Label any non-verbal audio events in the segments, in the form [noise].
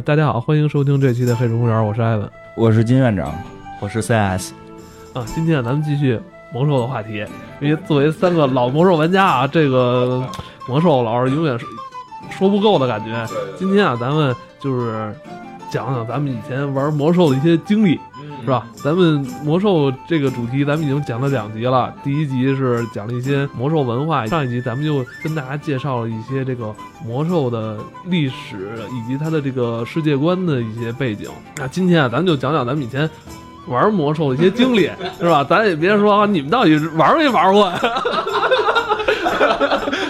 呃，大家好，欢迎收听这期的《黑水公园》，我是艾文我是金院长，我是 CS，啊。今天啊，咱们继续魔兽的话题，因为作为三个老魔兽玩家啊，这个魔兽老是永远说说不够的感觉。今天啊，咱们就是讲讲咱们以前玩魔兽的一些经历，是吧？咱们魔兽这个主题，咱们已经讲了两集了。第一集是讲了一些魔兽文化，上一集咱们就跟大家介绍了一些这个魔兽的历史以及它的这个世界观的一些背景。那今天啊，咱们就讲讲咱们以前玩魔兽的一些经历，是吧？咱也别说啊，你们到底玩没玩过？[laughs]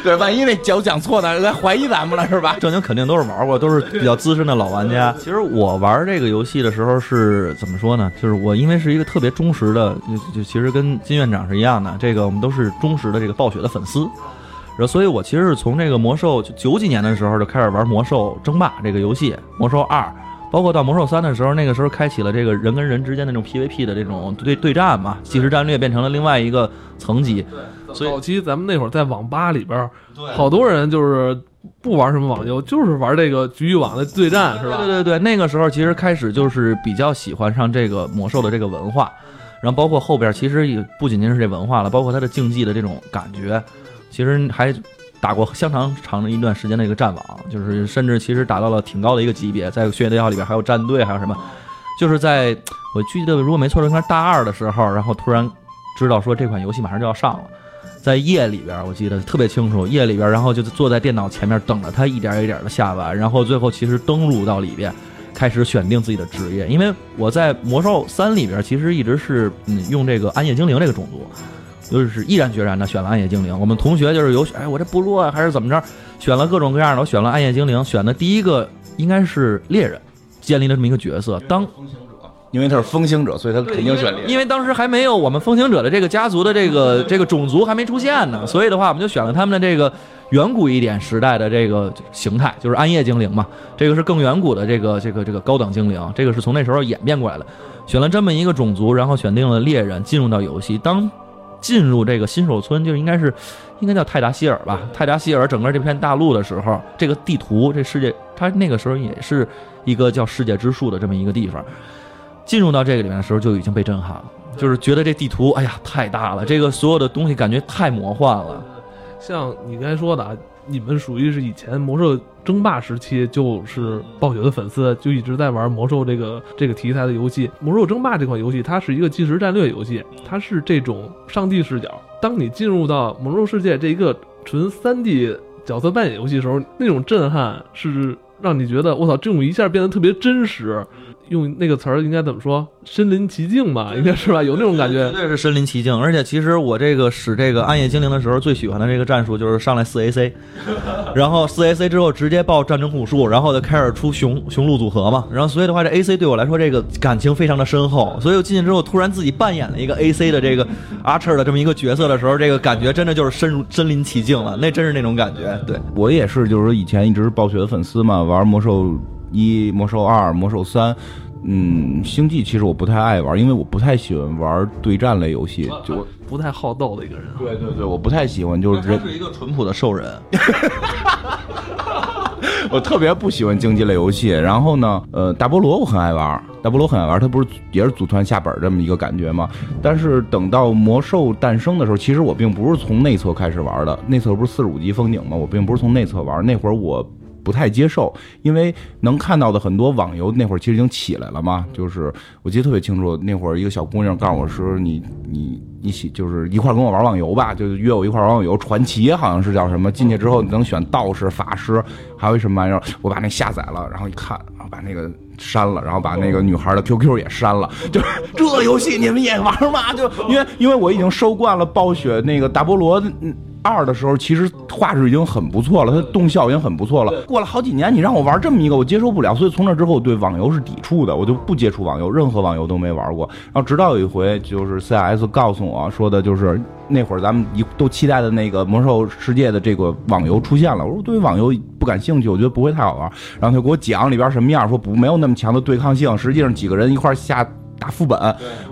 [laughs] 对，万一那脚讲错呢，来怀疑咱们了是吧？正经肯定都是玩过，都是比较资深的老玩家。其实我玩这个游戏的时候是怎么说呢？就是我因为是一个特别忠实的，就就其实跟金院长是一样的，这个我们都是忠实的这个暴雪的粉丝。然后，所以我其实是从这个魔兽九几年的时候就开始玩魔兽争霸这个游戏，魔兽二，包括到魔兽三的时候，那个时候开启了这个人跟人之间的这种 PVP 的这种对对战嘛，即时战略变成了另外一个层级。所以早期咱们那会儿在网吧里边儿，好多人就是不玩什么网游，就是玩这个局域网的对战，是吧？对对对，那个时候其实开始就是比较喜欢上这个魔兽的这个文化，然后包括后边其实也不仅仅是这文化了，包括它的竞技的这种感觉，其实还打过相当长的一段时间的一个战网，就是甚至其实达到了挺高的一个级别，在血对号里边还有战队，还有什么，就是在我记得如果没错，应该是大二的时候，然后突然知道说这款游戏马上就要上了。在夜里边，我记得特别清楚。夜里边，然后就坐在电脑前面等着它一点一点的下完，然后最后其实登录到里边，开始选定自己的职业。因为我在魔兽三里边，其实一直是嗯用这个暗夜精灵这个种族，就是毅然决然的选了暗夜精灵。我们同学就是有选，哎，我这部落啊还是怎么着，选了各种各样的，我选了暗夜精灵，选的第一个应该是猎人，建立了这么一个角色。当因为他是风行者，所以他肯定选猎。因为当时还没有我们风行者的这个家族的这个这个种族还没出现呢，所以的话，我们就选了他们的这个远古一点时代的这个形态，就是暗夜精灵嘛。这个是更远古的这个这个这个高等精灵，这个是从那时候演变过来的。选了这么一个种族，然后选定了猎人，进入到游戏。当进入这个新手村，就应该是应该叫泰达希尔吧？泰达希尔整个这片大陆的时候，这个地图这世界，它那个时候也是一个叫世界之树的这么一个地方。进入到这个里面的时候，就已经被震撼了，就是觉得这地图，哎呀，太大了，这个所有的东西感觉太魔幻了。像你刚才说的啊，你们属于是以前魔兽争霸时期就是暴雪的粉丝，就一直在玩魔兽这个这个题材的游戏。魔兽争霸这款游戏，它是一个即时战略游戏，它是这种上帝视角。当你进入到魔兽世界这一个纯三 D 角色扮演游戏的时候，那种震撼是让你觉得我操，这种一下变得特别真实。用那个词儿应该怎么说？身临其境吧，应该是吧？有那种感觉，绝对是身临其境。而且其实我这个使这个暗夜精灵的时候，最喜欢的这个战术就是上来四 AC，[laughs] 然后四 AC 之后直接爆战争护术，然后就开始出雄雄鹿组合嘛。然后所以的话，这 AC 对我来说这个感情非常的深厚。所以我进去之后，突然自己扮演了一个 AC 的这个 Archer 的这么一个角色的时候，这个感觉真的就是身入身临其境了。那真是那种感觉。对我也是，就是说以前一直是暴雪的粉丝嘛，玩魔兽。一魔兽二、魔兽三，嗯，星际其实我不太爱玩，因为我不太喜欢玩对战类游戏，就不太好斗的一个人。对对对，我不太喜欢，就是人是一个淳朴的兽人。[laughs] 我特别不喜欢竞技类游戏。然后呢，呃，大菠萝我很爱玩，大菠萝很爱玩，它不是也是组团下本这么一个感觉吗？但是等到魔兽诞生的时候，其实我并不是从内测开始玩的，内测不是四十五级风景吗？我并不是从内测玩，那会儿我。不太接受，因为能看到的很多网游那会儿其实已经起来了嘛。就是我记得特别清楚，那会儿一个小姑娘告诉我说：“你你一起就是一块跟我玩网游吧，就约我一块玩网游。传奇好像是叫什么？进去之后你能选道士、法师，还有一什么玩意儿？我把那下载了，然后一看，然后把那个删了，然后把那个女孩的 QQ 也删了。[laughs] 就是这游戏你们也玩吗？就因为因为我已经收惯了暴雪那个大菠萝。”二的时候，其实画质已经很不错了，它动效已经很不错了。过了好几年，你让我玩这么一个，我接受不了。所以从那之后，对网游是抵触的，我就不接触网游，任何网游都没玩过。然后直到有一回，就是 CS 告诉我说的，就是那会儿咱们一都期待的那个魔兽世界的这个网游出现了。我说对于网游不感兴趣，我觉得不会太好玩。然后他给我讲里边什么样，说不没有那么强的对抗性，实际上几个人一块下打副本。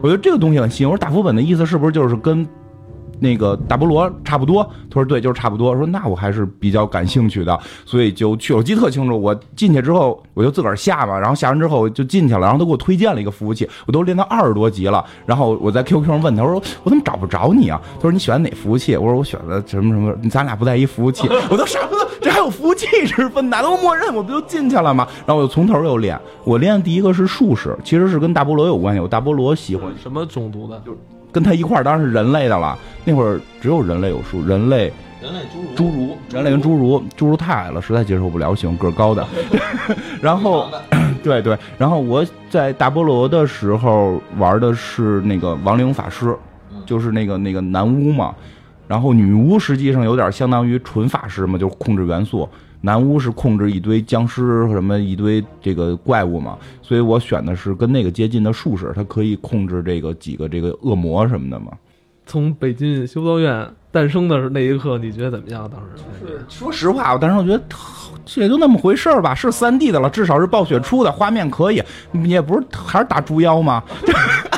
我觉得这个东西很新。我说打副本的意思是不是就是跟？那个大菠萝差不多？他说对，就是差不多。说那我还是比较感兴趣的，所以就去。我记得特清楚，我进去之后我就自个儿下嘛，然后下完之后就进去了，然后他给我推荐了一个服务器，我都练到二十多级了。然后我在 QQ 上问他，我说我怎么找不着你啊？他说你选哪服务器？我说我选的什么什么，咱俩不在一服务器，我都傻不了，这还有服务器之分？哪都默认我不就进去了吗？然后我就从头又练，我练的第一个是术士，其实是跟大菠萝有关系。我大菠萝喜欢什么种族的？就是跟他一块儿，当然是人类的了。那会儿只有人类有术，人类、人类侏侏儒、人类跟侏儒，侏儒太矮了，实在接受不了，喜欢个儿高的。[laughs] 然后，[clears throat] 对对，然后我在大菠萝的时候玩的是那个亡灵法师，就是那个那个男巫嘛。然后女巫实际上有点相当于纯法师嘛，就是控制元素。男巫是控制一堆僵尸什么一堆这个怪物嘛，所以我选的是跟那个接近的术士，他可以控制这个几个这个恶魔什么的嘛。从北京修道院诞生的那一刻，你觉得怎么样？当时说实话，我当时我觉得这也就那么回事儿吧，是三 D 的了，至少是暴雪出的，画面可以，也不是还是打猪妖吗？[laughs]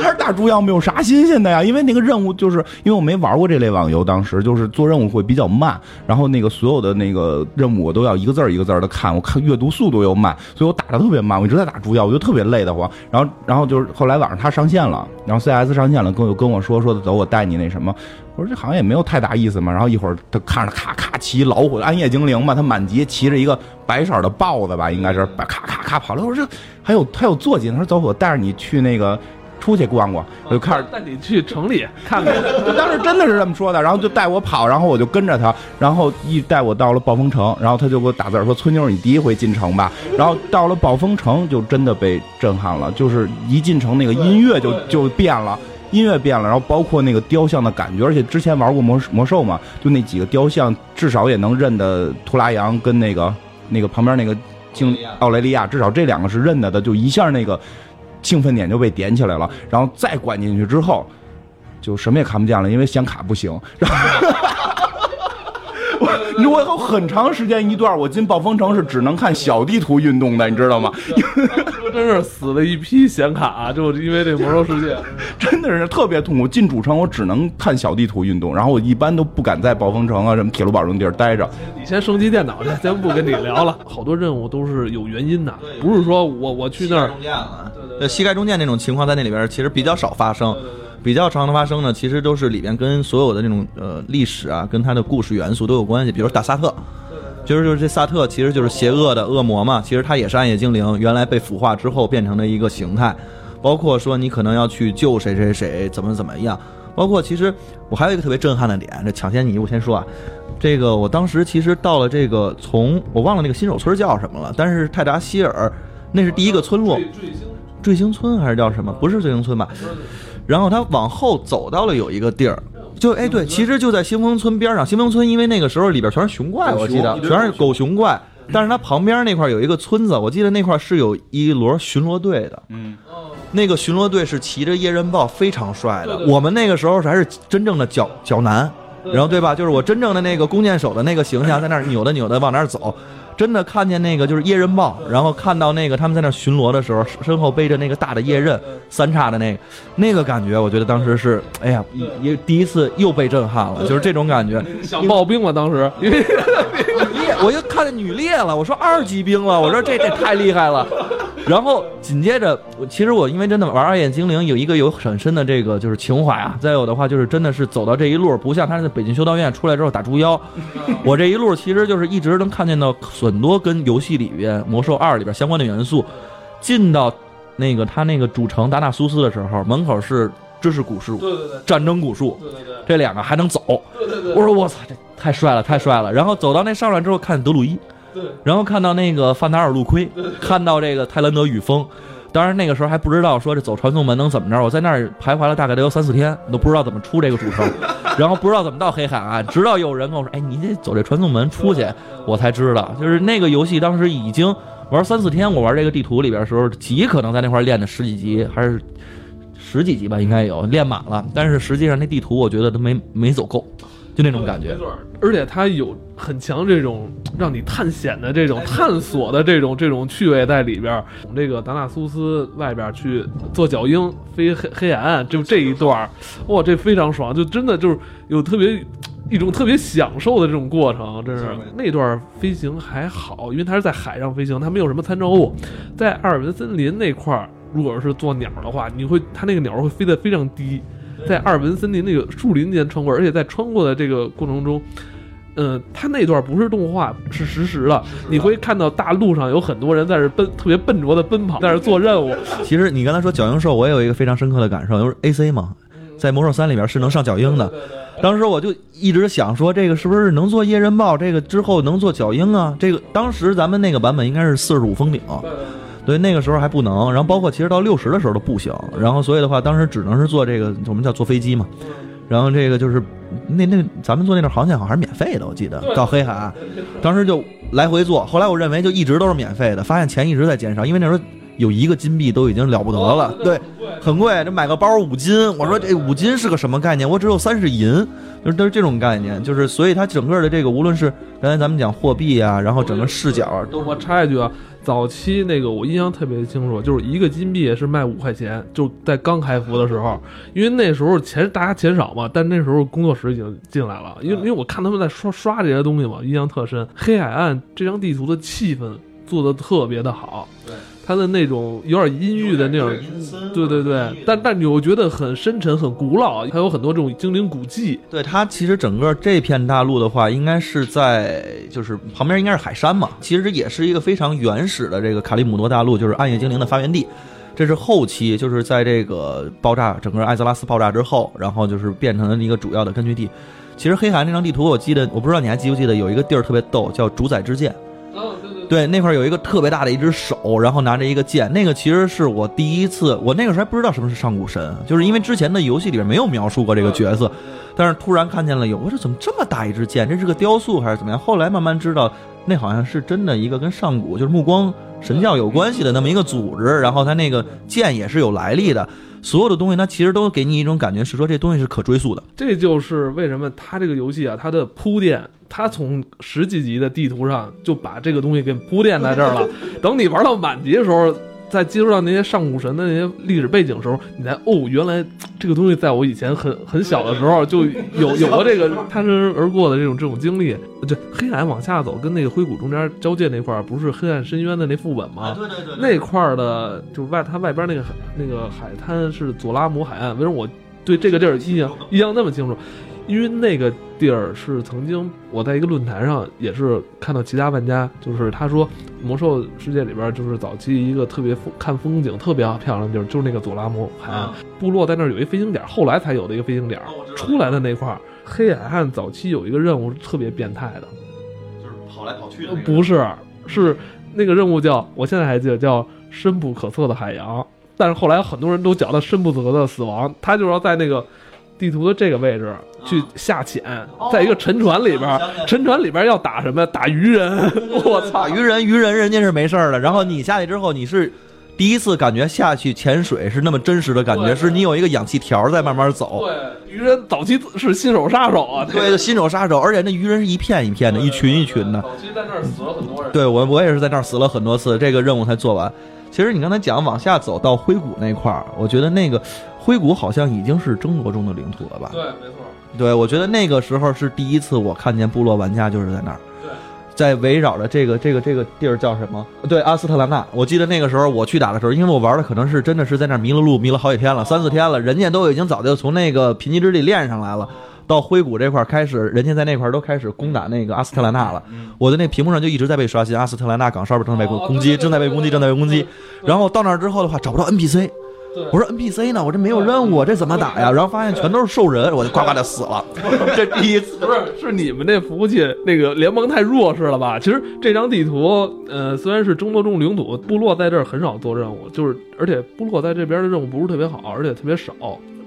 还是打猪妖没有啥新鲜的呀，因为那个任务就是因为我没玩过这类网游，当时就是做任务会比较慢，然后那个所有的那个任务我都要一个字儿一个字儿的看，我看阅读速度又慢，所以我打的特别慢，我一直在打猪妖，我就特别累得慌。然后，然后就是后来晚上他上线了，然后 CS 上线了，跟我跟我说说的走，我带你那什么，我说这好像也没有太大意思嘛。然后一会儿他看着咔咔骑老虎暗夜精灵嘛，他满级骑着一个白色的豹子吧，应该是咔咔咔跑了。我说这还有还有坐骑，他说走，我带着你去那个。出去逛逛，我就开始带你去城里 [laughs] 看看。当时真的是这么说的，然后就带我跑，然后我就跟着他，然后一带我到了暴风城，然后他就给我打字说：“村妞，你第一回进城吧？”然后到了暴风城，就真的被震撼了，就是一进城那个音乐就就变了，音乐变了，然后包括那个雕像的感觉，而且之前玩过魔魔兽嘛，就那几个雕像至少也能认得图拉扬跟那个那个旁边那个经奥雷利亚，至少这两个是认得的，就一下那个。兴奋点就被点起来了，然后再关进去之后，就什么也看不见了，因为显卡不行。然 [laughs] 后 [laughs] 我我有很长时间一段，我进暴风城是只能看小地图运动的，你知道吗？[laughs] 真是死了一批显卡，就因为这魔兽世界，[laughs] 真的是特别痛苦。进主城我只能看小地图运动，然后我一般都不敢在暴风城啊什么铁路堡这种地儿待着。你先升级电脑去，先不跟你聊了。好多任务都是有原因的，不是说我我去那儿。呃，膝盖中箭那种情况在那里边其实比较少发生，比较常的发生呢，其实都是里边跟所有的那种呃历史啊，跟它的故事元素都有关系。比如打萨特，其实就是这萨特其实就是邪恶的恶魔嘛，其实他也是暗夜精灵，原来被腐化之后变成了一个形态。包括说你可能要去救谁谁谁，怎么怎么样。包括其实我还有一个特别震撼的点，这抢先你我先说啊，这个我当时其实到了这个从我忘了那个新手村叫什么了，但是泰达希尔那是第一个村落。坠星村还是叫什么？不是坠星村吧？然后他往后走到了有一个地儿，就哎对，其实就在星风村边上。星风村因为那个时候里边全是熊怪，我记得全是狗熊怪。但是它旁边那块有一个村子，我记得那块是有一轮巡逻队的。嗯，那个巡逻队是骑着夜刃豹，非常帅的。我们那个时候还是真正的脚脚男，然后对吧？就是我真正的那个弓箭手的那个形象，在那儿扭的扭的往那儿走。真的看见那个就是夜刃豹，然后看到那个他们在那巡逻的时候，身后背着那个大的夜刃三叉的那个，那个感觉，我觉得当时是，哎呀，也第一次又被震撼了，[laughs] 就是这种感觉，想暴兵了当时，因为烈，我就看见女猎了，我说二级兵了，我说这这太厉害了。然后紧接着，其实我因为真的玩《暗夜精灵》有一个有很深的这个就是情怀啊。再有的话就是真的是走到这一路，不像他在北京修道院出来之后打猪妖，[laughs] 我这一路其实就是一直能看见到很多跟游戏里边《魔兽二》里边相关的元素。进到那个他那个主城达纳苏斯的时候，门口是知识古树，对对对，战争古树，对对对，这两个还能走，对对对。我说我操，这太帅了，太帅了。然后走到那上来之后，看德鲁伊。然后看到那个范达尔路盔，看到这个泰兰德雨峰，当然那个时候还不知道说这走传送门能怎么着。我在那儿徘徊了大概得有三四天，都不知道怎么出这个主城，[laughs] 然后不知道怎么到黑海岸，直到有人跟我说：“哎，你得走这传送门出去。”我才知道，就是那个游戏当时已经玩三四天。我玩这个地图里边的时候，极可能在那块练的十几级还是十几级吧，应该有练满了。但是实际上那地图我觉得都没没走够。就那种感觉。而且它有很强这种让你探险的这种探索的这种这种趣味在里边儿。从这个达纳苏斯外边去做脚鹰飞黑黑海岸，就这一段儿，哇，这非常爽，就真的就是有特别。一种特别享受的这种过程，真是那段飞行还好，因为它是在海上飞行，它没有什么参照物。在阿尔文森林那块儿，如果是做鸟的话，你会它那个鸟会飞得非常低，在阿尔文森林那个树林间穿过，而且在穿过的这个过程中，嗯，他那段不是动画，是实时的，你会看到大路上有很多人在这奔，特别笨拙的奔跑，在这做任务。[laughs] 其实你刚才说角鹰兽，我也有一个非常深刻的感受，就是 A C 嘛，在魔兽三里边是能上角鹰的。当时我就一直想说，这个是不是能做夜刃豹？这个之后能做角鹰啊？这个当时咱们那个版本应该是四十五封顶，对，那个时候还不能。然后包括其实到六十的时候都不行。然后所以的话，当时只能是坐这个，我们叫坐飞机嘛。然后这个就是那那咱们坐那段航线好像还是免费的，我记得到黑海，当时就来回坐。后来我认为就一直都是免费的，发现钱一直在减少，因为那时候。有一个金币都已经了不得了，对，很贵。这买个包五金，我说这五金是个什么概念？我只有三十银，就是都是这种概念。就是所以它整个的这个，无论是刚才咱们讲货币啊，然后整个视角，都我插一句啊，早期那个我印象特别清楚，就是一个金币是卖五块钱，就在刚开服的时候，因为那时候钱大家钱少嘛，但那时候工作室已经进来了，因为因为我看他们在刷刷这些东西嘛，印象特深。黑海岸这张地图的气氛做的特别的好，对。它的那种有点阴郁的那种，对对对，但但你我觉得很深沉、很古老，还有很多这种精灵古迹。对它其实整个这片大陆的话，应该是在就是旁边应该是海山嘛，其实也是一个非常原始的这个卡利姆多大陆，就是暗夜精灵的发源地。这是后期就是在这个爆炸整个艾泽拉斯爆炸之后，然后就是变成了一个主要的根据地。其实黑海那张地图，我记得我不知道你还记不记得有一个地儿特别逗，叫主宰之剑。对，那块有一个特别大的一只手，然后拿着一个剑，那个其实是我第一次，我那个时候还不知道什么是上古神，就是因为之前的游戏里面没有描述过这个角色，但是突然看见了有，我说怎么这么大一支剑？这是个雕塑还是怎么样？后来慢慢知道，那好像是真的一个跟上古就是目光神教有关系的那么一个组织，然后他那个剑也是有来历的。所有的东西，它其实都给你一种感觉，是说这东西是可追溯的。这就是为什么它这个游戏啊，它的铺垫，它从十几级的地图上就把这个东西给铺垫在这儿了。等你玩到满级的时候。在接触到那些上古神的那些历史背景的时候，你才哦，原来这个东西在我以前很很小的时候就有有过这个擦身而过的这种这种经历。对，黑海往下走，跟那个灰谷中间交界那块儿，不是黑暗深渊的那副本吗？对对对。那块儿的就外它外边那个那个海滩是佐拉姆海岸。为什么我对这个地儿印象印象那么清楚？因为那个地儿是曾经我在一个论坛上也是看到其他玩家，就是他说魔兽世界里边就是早期一个特别风看风景特别漂亮的地儿，就是那个佐拉姆海岸部落在那儿有一飞行点，后来才有的一个飞行点出来的那块儿。黑海岸早期有一个任务是特别变态的，就是跑来跑去的。不是，是那个任务叫我现在还记得叫深不可测的海洋，但是后来很多人都叫它深不可测的死亡。他就是要在那个。地图的这个位置去下潜，在一个沉船里边，沉船里边要打什么？打鱼人！我操，鱼人鱼人人家是没事儿的。然后你下去之后，你是第一次感觉下去潜水是那么真实的感觉，是你有一个氧气条在慢慢走。对，鱼人早期是新手杀手啊，对，新手杀手，而且那鱼人是一片一片的，一群一群的。早期在那儿死了很多人。对我，我也是在那儿死了很多次，这个任务才做完。其实你刚才讲往下走到灰谷那块儿，我觉得那个。灰谷好像已经是争夺中的领土了吧？对，没错。对，我觉得那个时候是第一次我看见部落玩家就是在那儿。对，在围绕着这个这个这个地儿叫什么？对，阿斯特兰纳。我记得那个时候我去打的时候，因为我玩的可能是真的是在那儿迷了路，迷了好几天了，三四天了。人家都已经早就从那个贫瘠之地练上来了，到灰谷这块开始，人家在那块都开始攻打那个阿斯特兰纳了。我的那屏幕上就一直在被刷新，阿斯特兰纳港上边正在被攻击，正在被攻击，正在被攻击。然后到那儿之后的话，找不到 NPC。我说 NPC 呢？我这没有任务，这怎么打呀？然后发现全都是兽人，我就呱呱的死了。[laughs] 这第一次不是是你们那服务器那个联盟太弱势了吧？其实这张地图，呃，虽然是争夺中领土，部落在这儿很少做任务，就是而且部落在这边的任务不是特别好，而且特别少，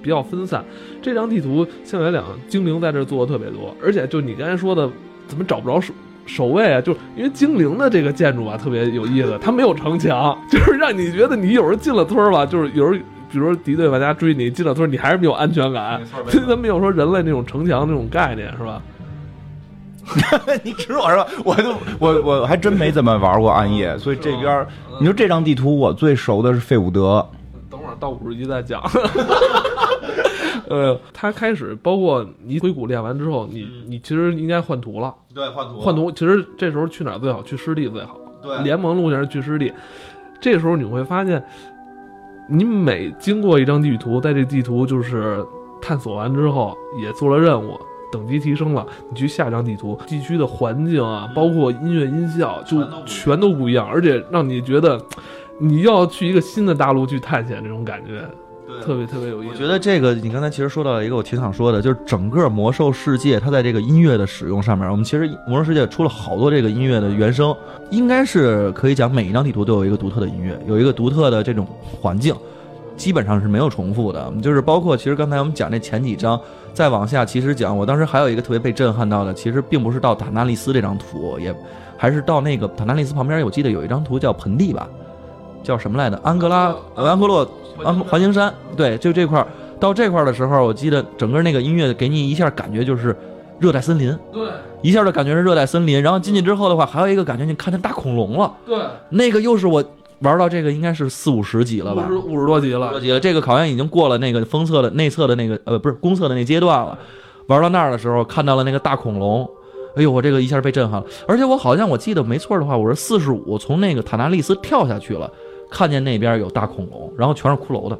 比较分散。这张地图现在来讲，精灵在这做的特别多，而且就你刚才说的，怎么找不着守守卫啊？就因为精灵的这个建筑啊特别有意思，它没有城墙，[laughs] 就是让你觉得你有时候进了村儿吧，就是有时候比如说敌对玩家追你进了村，你还是没有安全感，他没有说人类那种城墙那种概念，是吧？[laughs] 你指我是吧？我就我我还真没怎么玩过暗夜，所以这边你说这张地图我最熟的是费伍德。等会儿到五十级再讲。[laughs] 呃，他开始包括你硅谷练完之后，你你其实应该换图了。对，换图换图，其实这时候去哪儿最好？去湿地最好。对联盟路线是去湿地。这时候你会发现，你每经过一张地图，在这地图就是探索完之后，也做了任务，等级提升了，你去下一张地图，地区的环境啊，包括音乐音效，就全都不一样，而且让你觉得你要去一个新的大陆去探险，这种感觉特别特别有意思。我觉得这个你刚才其实说到了一个我挺想说的，就是整个魔兽世界它在这个音乐的使用上面，我们其实魔兽世界出了好多这个音乐的原声，应该是可以讲每一张地图都有一个独特的音乐，有一个独特的这种环境，基本上是没有重复的。就是包括其实刚才我们讲那前几章，再往下其实讲，我当时还有一个特别被震撼到的，其实并不是到塔纳利斯这张图，也还是到那个塔纳利斯旁边，我记得有一张图叫盆地吧，叫什么来着？安哥拉呃安哥洛安环形山，对，就这块儿。到这块儿的时候，我记得整个那个音乐给你一下感觉就是热带森林，对一下就感觉是热带森林。然后进去之后的话，还有一个感觉，你看见大恐龙了，对，那个又是我玩到这个应该是四五十级了吧五十，五十多级了多，级了。这个好像已经过了那个封测的内测的那个呃不是公测的那阶段了。玩到那儿的时候，看到了那个大恐龙。哎呦，我这个一下被震撼了，而且我好像我记得没错的话，我是四十五从那个塔纳利斯跳下去了，看见那边有大恐龙，然后全是骷髅的，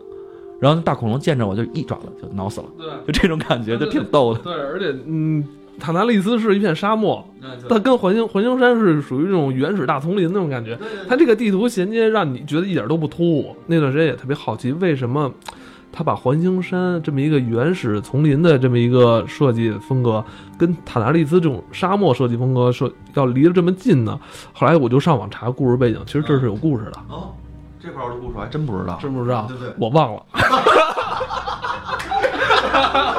然后大恐龙见着我就一爪子就挠死了，对。就这种感觉就挺逗的。对，而且嗯，塔纳利斯是一片沙漠，它跟环形环形山是属于那种原始大丛林那种感觉。它这个地图衔接让你觉得一点都不突兀。那段时间也特别好奇，为什么他把环形山这么一个原始丛林的这么一个设计风格，跟塔纳利斯这种沙漠设计风格说要离得这么近呢？后来我就上网查故事背景，其实这是有故事的，哦，这块儿的故事我还真不知道。真不知道？对对我忘了。[laughs]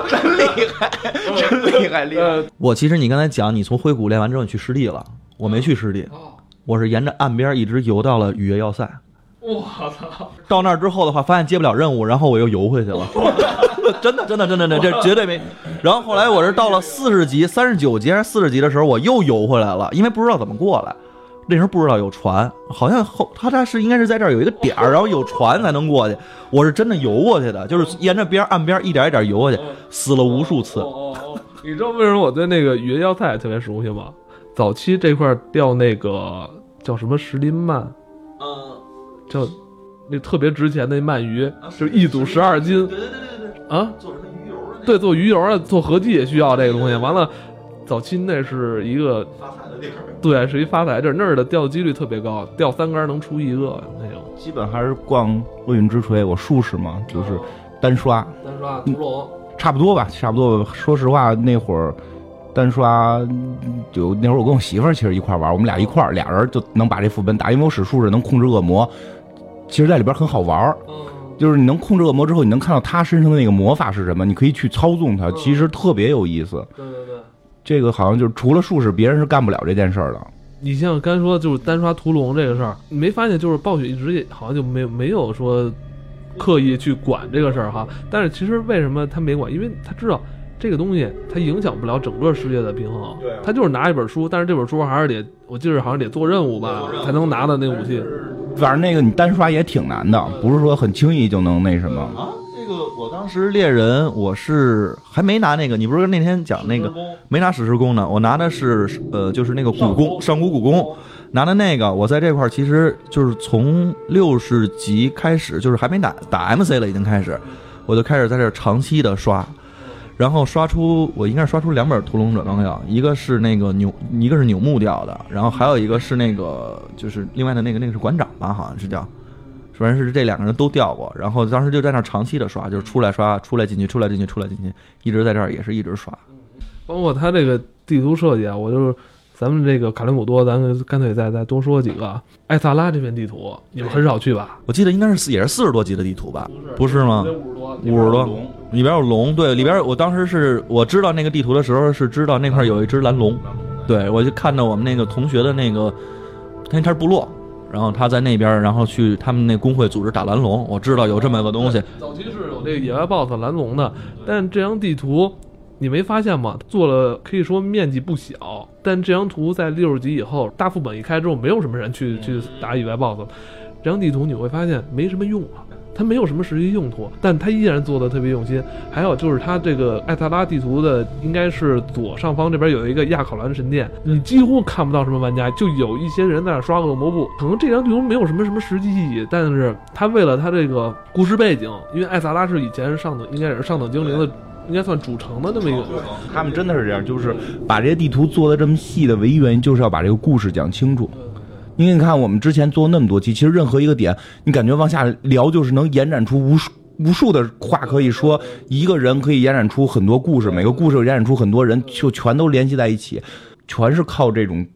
真厉害，真厉害，厉害！呃，我其实你刚才讲，你从灰谷练完之后你去湿地了，我没去湿地，我是沿着岸边一直游到了雨夜要塞。我操！到那儿之后的话，发现接不了任务，然后我又游回去了。[laughs] 真的，真的，真的，真的，这绝对没。然后后来我是到了四十级、三十九级还是四十级的时候，我又游回来了，因为不知道怎么过来。那时候不知道有船，好像后他他是应该是在这儿有一个点儿，然后有船才能过去。我是真的游过去的，就是沿着边儿岸边儿一点一点游过去，死了无数次。哦哦哦，你知道为什么我对那个雨夜要塞特别熟悉吗？早期这块儿钓那个叫什么石林鳗，嗯，叫那特别值钱的鳗鱼，就一组十二斤对对对对对，啊。做什么鱼油的对，做鱼油啊，做合剂也需要这个东西。完了，早期那是一个。对，是一发财地儿，那儿的钓几率特别高，钓三竿能出一个那种。基本还是逛厄运之锤，我术士嘛，就是单刷，单刷屠龙，差不多吧，差不多。说实话，那会儿单刷嗯就那会儿我跟我媳妇儿其实一块儿玩，我们俩一块儿俩人就能把这副本打，因为我使术士能控制恶魔，其实在里边很好玩儿。嗯，就是你能控制恶魔之后，你能看到他身上的那个魔法是什么，你可以去操纵他，其实特别有意思。对对对。这个好像就是除了术士，别人是干不了这件事儿的。你像刚才说就是单刷屠龙这个事儿，你没发现就是暴雪一直也好像就没没有说刻意去管这个事儿哈。但是其实为什么他没管？因为他知道这个东西它影响不了整个世界的平衡。对啊他就是拿一本书，但是这本书还是得我记得好像得做任务吧，才能拿到那武器。反正那个你单刷也挺难的，不是说很轻易就能那什么。个我当时猎人我是还没拿那个，你不是那天讲那个没拿史诗弓呢？我拿的是呃，就是那个古弓，上古古弓，拿的那个。我在这块儿其实就是从六十级开始，就是还没打打 MC 了，已经开始，我就开始在这长期的刷。然后刷出我应该是刷出两本《屠龙者纲要》，一个是那个扭，一个是扭木掉的，然后还有一个是那个就是另外的那个那个是馆长吧，好像是叫，反正是这两个人都掉过，然后当时就在那儿长期的刷，就是出来刷，出来进去，出来进去，出来进去，一直在这儿也是一直刷。包括他这个地图设计啊，我就是咱们这个卡林古多，咱们干脆再再多说几个啊。艾萨拉这片地图，你们很少去吧？我记得应该是也是四十多级的地图吧？不是吗？五十多，五十多，里边有龙，对，里边我当时是我知道那个地图的时候是知道那块有一只蓝龙，对我就看到我们那个同学的那个，他他是部落，然后他在那边，然后去他们那工会组织打蓝龙，我知道有这么个东西。早期是有那个野外 BOSS 蓝龙的，但这张地图你没发现吗？做了可以说面积不小，但这张图在六十级以后，大副本一开之后，没有什么人去去打野外 BOSS。这张地图你会发现没什么用啊。它没有什么实际用途，但它依然做的特别用心。还有就是它这个艾萨拉地图的，应该是左上方这边有一个亚考兰神殿，你几乎看不到什么玩家，就有一些人在那刷恶魔布。可能这张地图没有什么什么实际意义，但是它为了它这个故事背景，因为艾萨拉是以前上等，应该也是上等精灵的，应该算主城的那么一个。他们真的是这样，就是把这些地图做的这么细的唯一原因，就是要把这个故事讲清楚。因为你看，我们之前做那么多期，其实任何一个点，你感觉往下聊，就是能延展出无数无数的话可以说。一个人可以延展出很多故事，每个故事延展出很多人，就全都联系在一起，全是靠这种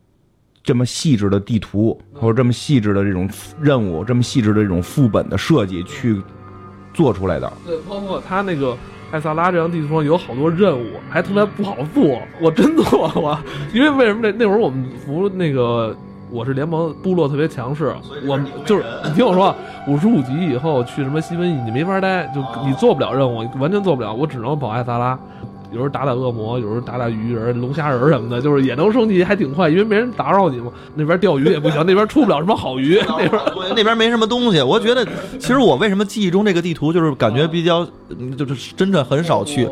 这么细致的地图，或者这么细致的这种任务，这么细致的这种副本的设计去做出来的。对，包括他那个艾萨拉这张地图上有好多任务，还特别不好做，我真做过。[laughs] 因为为什么那那会儿我们服那个。我是联盟部落特别强势，我就是你听我说，五十五级以后去什么西瘟疫你没法待，就你做不了任务，完全做不了，我只能保艾萨拉。有时候打打恶魔，有时候打打鱼人、龙虾人什么的，就是也能升级，还挺快，因为没人打扰你嘛。那边钓鱼也不行，那边出不了什么好鱼，[laughs] 那边那边没什么东西。我觉得，其实我为什么记忆中这个地图就是感觉比较，就是真的很少去，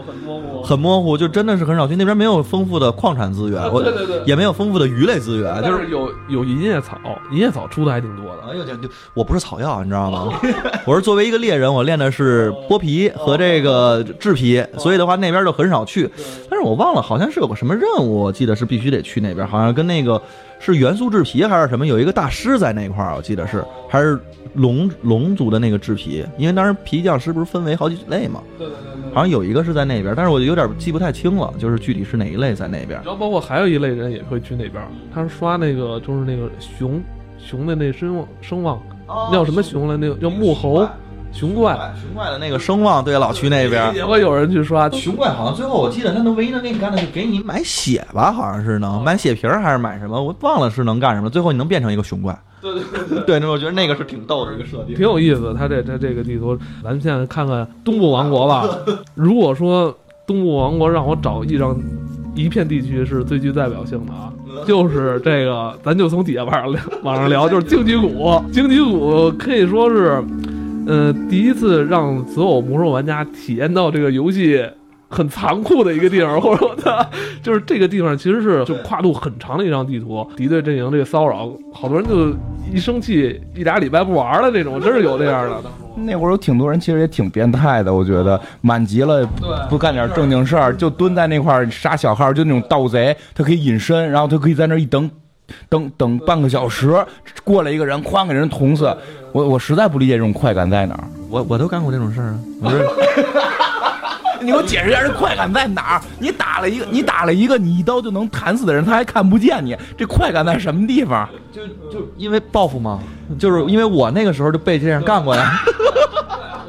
很模糊，就真的是很少去。那边没有丰富的矿产资源，我也没有丰富的鱼类资源，就是有有银叶草，银叶草出的还挺多的。哎呦，就我不是草药，你知道吗？[laughs] 我是作为一个猎人，我练的是剥皮和这个制皮，所以的话那边就很少去。去，但是我忘了，好像是有个什么任务，我记得是必须得去那边，好像跟那个是元素制皮还是什么，有一个大师在那块儿，我记得是还是龙龙族的那个制皮，因为当时皮匠师不是分为好几类嘛，对对对，好像有一个是在那边，但是我有点记不太清了，就是具体是哪一类在那边。然后包括还有一类人也会去那边，他是刷那个就是那个熊熊的那声望声望，那叫什么熊来？那个叫木猴。熊怪，熊怪的那个声望，对，老区那边也会有人去刷。熊怪好像最后我记得他能唯一能给你干的就给你买血吧，好像是能买血瓶还是买什么，我忘了是能干什么。最后你能变成一个熊怪。对对对对，那我觉得那个是挺逗的一个设定，挺有意思。他这他这个地图，咱们现在看看东部王国吧。[laughs] 如果说东部王国让我找一张一片地区是最具代表性的啊，就是这个，咱就从底下往上聊，往上聊，就是荆棘谷。荆棘谷可以说是。呃，第一次让所有魔兽玩家体验到这个游戏很残酷的一个地方，或者说它就是这个地方其实是就跨度很长的一张地图，敌对阵营这个骚扰，好多人就一生气一俩礼拜不玩了，这种真是有这样的。那会儿有挺多人其实也挺变态的，我觉得满级了不干点正经事儿，就蹲在那块儿杀小号，就那种盗贼，他可以隐身，然后他可以在那一等。等等半个小时，过来一个人，哐给人捅死。我我实在不理解这种快感在哪儿。我我都干过这种事儿。[laughs] 你给我解释一下这快感在哪儿？你打了一个，你打了一个，你一刀就能弹死的人，他还看不见你，这快感在什么地方？就就因为报复吗？就是因为我那个时候就被这样干过呀。[laughs]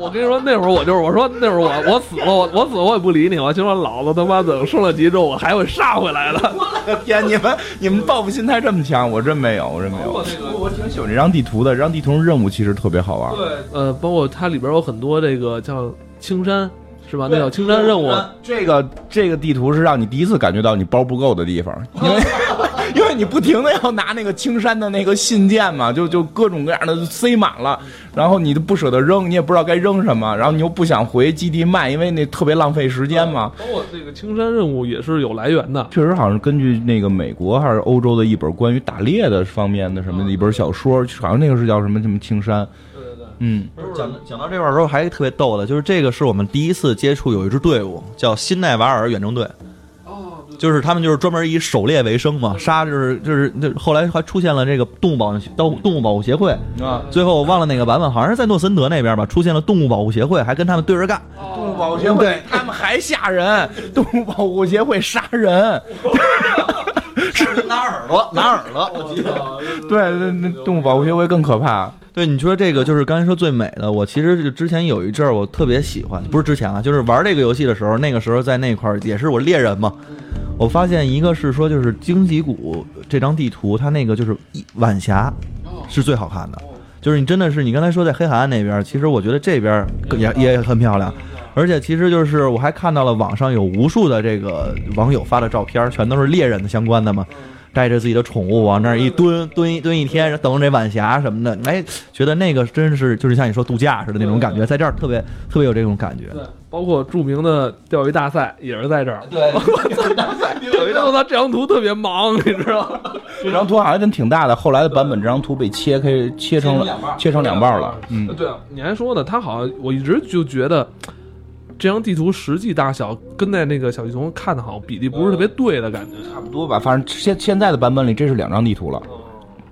我跟你说，那会儿我就是我说那会儿我我死了，我我死了我也不理你，我心说老子他妈等升了级之后我还会杀回来的。[laughs] 我的天，你们你们报复心态这么强，我真没有，我真没有。我我挺喜欢这张地图的，这张地图上任务其实特别好玩。对，呃，包括它里边有很多这个叫青山。是吧？那叫青山任务。这个这个地图是让你第一次感觉到你包不够的地方，因为 [laughs] 因为你不停的要拿那个青山的那个信件嘛，就就各种各样的塞满了，然后你都不舍得扔，你也不知道该扔什么，然后你又不想回基地卖，因为那特别浪费时间嘛。包括这个青山任务也是有来源的，确实好像根据那个美国还是欧洲的一本关于打猎的方面的什么的一本小说，好像那个是叫什么什么青山。嗯，讲讲到这块儿时候还特别逗的，就是这个是我们第一次接触有一支队伍叫辛奈瓦尔远征队，哦，就是他们就是专门以狩猎为生嘛，杀就是就是那后来还出现了这个动物保动动物保护协会啊，最后我忘了哪个版本，好像是在诺森德那边吧，出现了动物保护协会，还跟他们对着干，动物保护协会他们还吓人，动物保护协会杀人，[laughs] 是拿耳朵拿耳朵，我记得，[laughs] 对，那那动物保护协会更可怕。对，你说这个就是刚才说最美的。我其实是之前有一阵儿我特别喜欢，不是之前啊，就是玩这个游戏的时候，那个时候在那块儿也是我猎人嘛。我发现一个是说，就是荆棘谷这张地图，它那个就是晚霞，是最好看的。就是你真的是你刚才说在黑海岸那边，其实我觉得这边也也很漂亮，而且其实就是我还看到了网上有无数的这个网友发的照片，全都是猎人的相关的嘛。带着自己的宠物往那儿一蹲，蹲一蹲一天，等着这晚霞什么的，哎，觉得那个真是就是像你说度假似的那种感觉，在这儿特别特别有这种感觉。对，包括著名的钓鱼大赛也是在这儿。对，钓鱼大赛，[laughs] 钓鱼大赛，这张图特别忙，你知道吗？这张图好像真挺大的，后来的版本这张图被切开，切成了切成两半了。嗯，对，你还说呢，他好像我一直就觉得。这张地图实际大小跟在那个小地图看的好比例不是特别对的感觉，差不多吧。反正现现在的版本里，这是两张地图了。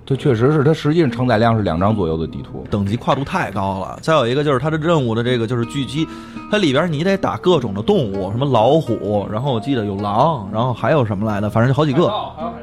这确实是它实际上承载量是两张左右的地图，等级跨度太高了。再有一个就是它的任务的这个就是狙击，它里边你得打各种的动物，什么老虎，然后我记得有狼，然后还有什么来的，反正就好几个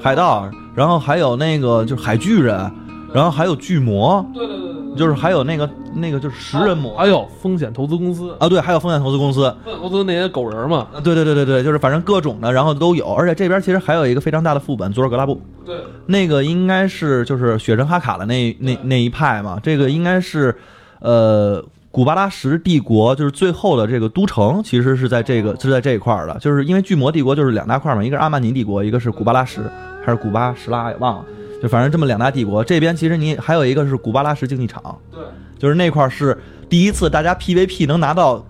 海盗，然后还有那个就是海巨人，然后还有巨魔。对对对。就是还有那个那个就是食人魔，还有风险投资公司啊，对，还有风险投资公司，投资那些狗人嘛，对对对对对，就是反正各种的，然后都有，而且这边其实还有一个非常大的副本，佐尔格拉布，对，那个应该是就是雪神哈卡的那那那一派嘛，这个应该是，呃，古巴拉什帝国就是最后的这个都城，其实是在这个是在这一块的，就是因为巨魔帝国就是两大块嘛，一个是阿曼尼帝国，一个是古巴拉什还是古巴什拉也忘了。就反正这么两大帝国，这边其实你还有一个是古巴拉什竞技场，对，就是那块是第一次大家 PVP 能拿到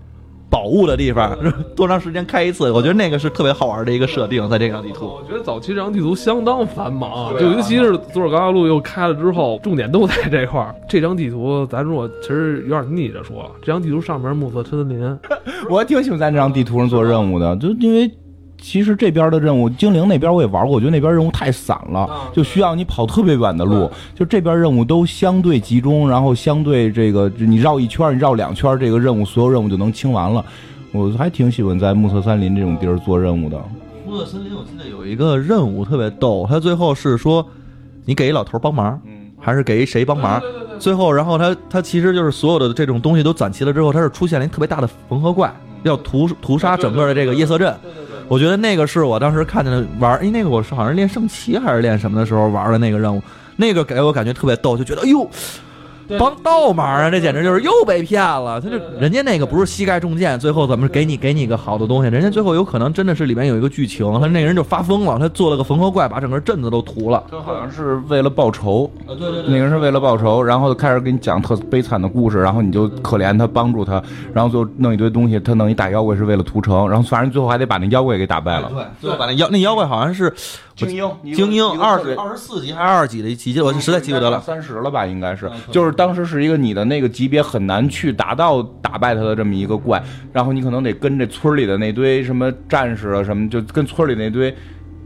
宝物的地方，多长时间开一次？我觉得那个是特别好玩的一个设定，在这张地图。我觉得早期这张地图相当繁忙，就尤其是佐尔高路又开了之后，重点都在这块儿。这张地图咱如果其实有点逆着说，这张地图上面暮色森林，我挺喜欢在这张地图上做任务的，就因为。其实这边的任务，精灵那边我也玩过，我觉得那边任务太散了，就需要你跑特别远的路。就这边任务都相对集中，然后相对这个你绕一圈，你绕两圈，这个任务所有任务就能清完了。我还挺喜欢在暮色森林这种地儿做任务的。暮色森林我记得有一个任务特别逗，他最后是说你给一老头帮忙，还是给谁帮忙？最后，然后他他其实就是所有的这种东西都攒齐了之后，他是出现了一特别大的缝合怪，要屠屠杀整个的这个夜色镇。我觉得那个是我当时看见的玩，哎，那个我是好像练圣骑还是练什么的时候玩的那个任务，那个给我感觉特别逗，就觉得哎呦。帮倒忙啊！这简直就是又被骗了。他就人家那个不是膝盖中箭，最后怎么给你给你个好的东西？人家最后有可能真的是里面有一个剧情，他那个人就发疯了，他做了个缝合怪，把整个镇子都屠了。他好像是为了报仇。对对对，那个人是为了报仇，然后开始给你讲特悲惨的故事，然后你就可怜他，帮助他，然后就弄一堆东西，他弄一大妖怪是为了屠城，然后反正最后还得把那妖怪给打败了。对，最后把那妖那妖怪好像是。精英，精英二十二十四级还是二十几的级别，我实在记不得了。三十了吧，应该是，就是当时是一个你的那个级别很难去达到打败他的这么一个怪，然后你可能得跟这村里的那堆什么战士啊什么，就跟村里那堆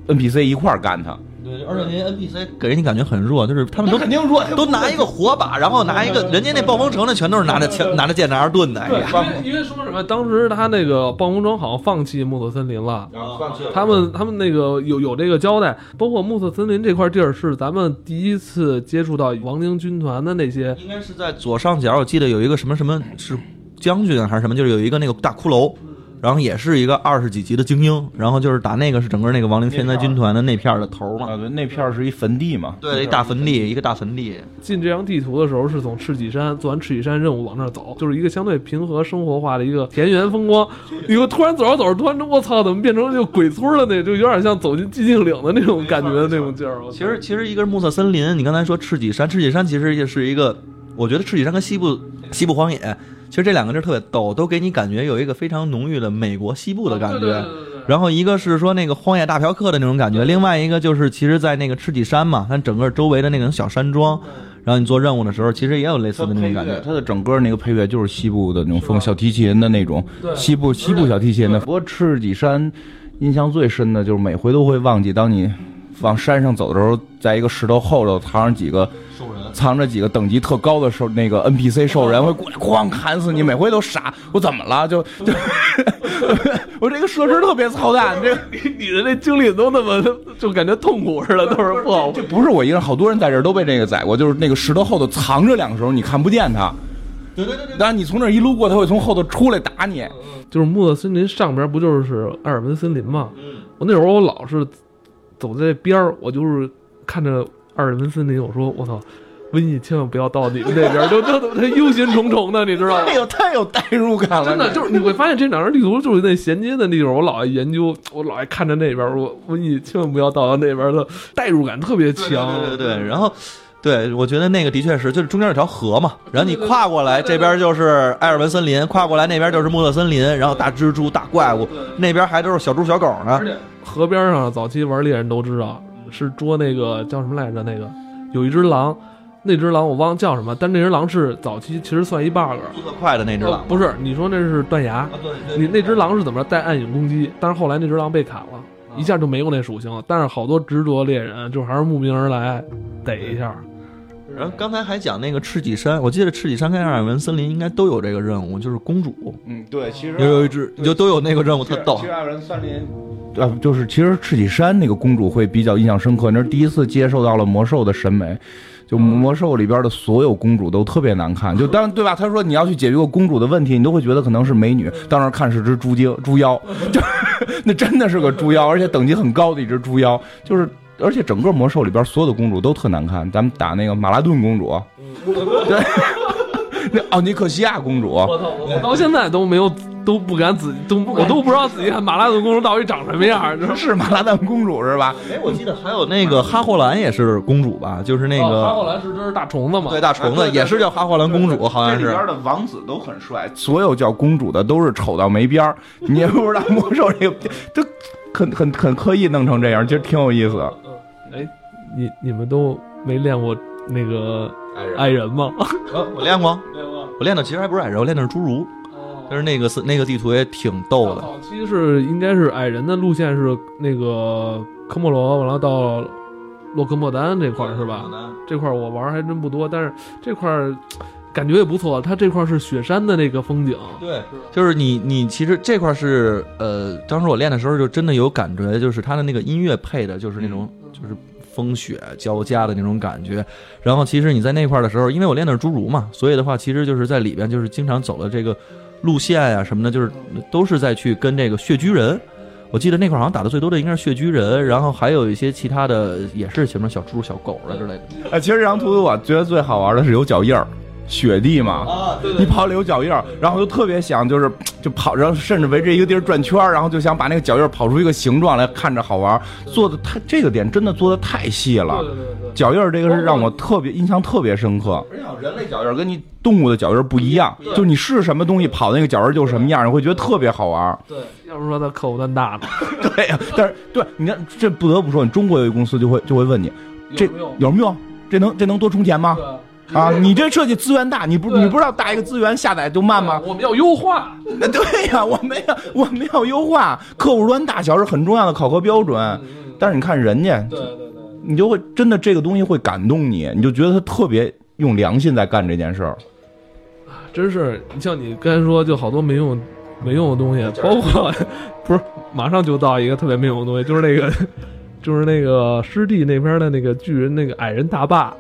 NPC 一块干他。对，而且那些 NPC 给人感觉很弱，就是他们都肯定弱，都拿一个火把，然后拿一个人家那暴风城的全都是拿着枪、拿着剑、拿着盾的。对，因为说什么，当时他那个暴风城好像放弃暮色森林了，他们他们那个有有这个交代，包括暮色森林这块地儿是咱们第一次接触到亡灵军团的那些，应该是在左上角，我记得有一个什么什么是将军还是什么，就是有一个那个大骷髅。然后也是一个二十几级的精英，然后就是打那个是整个那个亡灵天灾军团的那片的头嘛。啊，对，那片是一坟地嘛。对，一大坟地，一个大坟地。进这张地图的时候是从赤脊山做完赤脊山任务往那儿走，就是一个相对平和生活化的一个田园风光。一个突然走着走着，突然我操，怎么变成就鬼村了？那就有点像走进寂静岭的那种感觉的那种劲儿。其实其实一个是暮色森林，你刚才说赤脊山，赤脊山其实也是一个，我觉得赤脊山跟西部西部荒野。其实这两个地儿特别逗，都给你感觉有一个非常浓郁的美国西部的感觉。然后一个是说那个荒野大嫖客的那种感觉，另外一个就是其实，在那个赤脊山嘛，它整个周围的那种小山庄，然后你做任务的时候，其实也有类似的那种感觉。它的整个那个配乐就是西部的那种风，小提琴的那种，西部西部小提琴的。不过赤脊山印象最深的就是每回都会忘记，当你往山上走的时候，在一个石头后头藏上几个。藏着几个等级特高的兽，那个 NPC 兽人会过来哐砍死你，每回都傻。我怎么了？就就 [laughs] 我这个设施特别操蛋，这你的那经历都那么就感觉痛苦似的，都是不好。这不是我一个人，好多人在这儿都被这个宰过。就是那个石头后头藏着两个时候，你看不见它。对对对对。然后你从那一路过，他会从后头出来打你。就是木的森林上边不就是艾尔文森林吗？我那会儿我老是走在边儿，我就是看着艾尔文森林，我说我操。瘟疫千万不要到你们那边，就就他忧心忡忡的，你知道吗太？有太有代入感了，真的就是你会发现这两张地图就是那衔接的地方，我老爱研究，我老爱看着那边，我瘟疫千万不要到那边的代入感特别强。对对对，然后。对，我觉得那个的确是，就是中间有条河嘛，然后你跨过来，这边就是埃尔文森林，跨过来那边就是莫特森林，然后大蜘蛛、大怪物，那边还都是小猪、小狗呢。而且河边上早期玩猎人都知道是捉那个叫什么来着？那个有一只狼，那只狼我忘了叫什么，但那只狼是早期其实算一 bug。速度快的那只狼，呃不是，你说那是断崖，你那只狼是怎么着带暗影攻击？但是后来那只狼被砍了，一下就没有那属性了。但是好多执着猎人就还是慕名而来逮一下。然后刚才还讲那个赤脊山，我记得赤脊山跟埃尔文森林应该都有这个任务，就是公主嗯，对，其实有有一只就都有那个任务，特逗其。实艾文森林，呃，就是其实赤脊山那个公主会比较印象深刻，那是第一次接受到了魔兽的审美。就魔兽里边的所有公主都特别难看，就当对吧？他说你要去解决个公主的问题，你都会觉得可能是美女，当时看是只猪精猪妖，就是 [laughs] 那真的是个猪妖，而且等级很高的一只猪妖，就是而且整个魔兽里边所有的公主都特难看。咱们打那个马拉顿公主，对，[laughs] 那奥尼克西亚公主，我操！我到现在都没有都不敢仔都我都不知道自己看马拉顿公主到底长什么样，知道吗？是马拉顿公主是吧？哎，我记得还有那个哈霍兰也是公主吧，就是那哦哈霍兰是只大虫子嘛？对大虫子也是叫哈霍兰公主，好像是这里边。的王子都很帅，所有叫公主的都是丑到没边儿。你也不知道魔兽这个，这很很很刻意弄成这样，其实挺有意思。哎，你你们都没练过那个爱人吗？呃我练过，练过。我练的其实还不是矮人，我练的是侏儒。但是那个是那个地图也挺逗的。早期是应该是矮人的路线是那个科莫罗，完了到洛克莫丹这块儿是吧？这块儿我玩儿还真不多，但是这块儿感觉也不错。它这块儿是雪山的那个风景，对，就是你你其实这块儿是呃，当时我练的时候就真的有感觉，就是它的那个音乐配的就是那种就是风雪交加的那种感觉。然后其实你在那块儿的时候，因为我练的是侏儒嘛，所以的话其实就是在里边就是经常走的这个路线呀、什么的，就是都是在去跟这个血居人。我记得那块儿好像打的最多的应该是血居人，然后还有一些其他的也是什么小猪、小狗了之类的。哎，其实这张图我觉得最好玩的是有脚印儿，雪地嘛。啊，对对你跑里有脚印儿，然后就特别想就是就跑，然后甚至围着一个地儿转圈儿，然后就想把那个脚印儿跑出一个形状来，看着好玩。做的太这个点真的做的太细了，对对对脚印儿这个是让我特别印象特别深刻。而且人类脚印儿跟你动物的脚印儿不一样，就你是什么东西跑那个脚印儿就是什么样，你会觉得特别好玩。对，要不说他客户端大呢，[laughs] 对呀、但是对你看，这不得不说，你中国有一公司就会就会问你，这有没有？有没有？这能这能多充钱吗？对啊，你这设计资源大，你不你不知道大一个资源下载就慢吗？我们要优化。呃 [laughs] 对呀、我们要我们要优化客户端大小是很重要的考核标准。嗯但是你看人家，对对对，你就会真的这个东西会感动你，你就觉得他特别用良心在干这件事儿。真是你像你刚才说，就好多没用没用的东西，包括 [laughs] 不是马上就到一个特别没用的东西，就是那个就是那个湿地那边的那个巨人那个矮人大坝。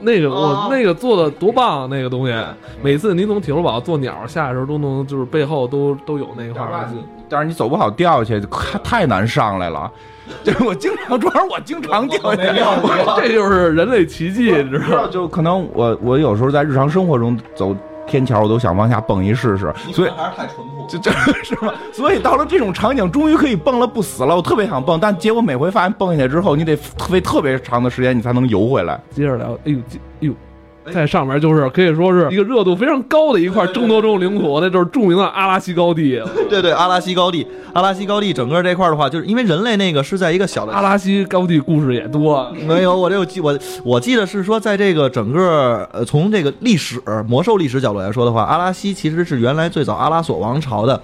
那个哦我那个做的多棒啊！那个东西，每次你从铁路堡做鸟下来的时候，都能就是背后都都有那块儿。但是你走不好掉下去，太太难上来了。[laughs] 就是我经常，主要是我经常掉下去。[laughs] 这就是人类奇迹，你知知道，道吗？就可能我我有时候在日常生活中走天桥，我都想往下蹦一试试，所以还是太淳朴。就这 [laughs] 是吧？所以到了这种场景，终于可以蹦了，不死了。我特别想蹦，但结果每回发现蹦下去之后，你得费特别长的时间，你才能游回来。接着聊，哎呦，这哎呦，在上面就是可以说是一个热度非常高的一块争夺中领土，那就是著名的阿拉西高地。对对，阿拉西高地，阿拉西高地整个这块的话，就是因为人类那个是在一个小的阿拉西高地故事也多，没有，我这我记我我记得是说，在这个整个呃从这个历史魔兽历史角度来说的话，阿拉西其实是原来最早阿拉索王朝的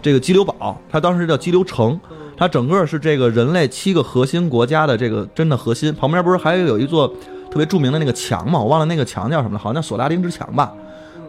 这个激流堡，它当时叫激流城，它整个是这个人类七个核心国家的这个真的核心，旁边不是还有一座特别著名的那个墙嘛？我忘了那个墙叫什么了，好像叫索拉丁之墙吧。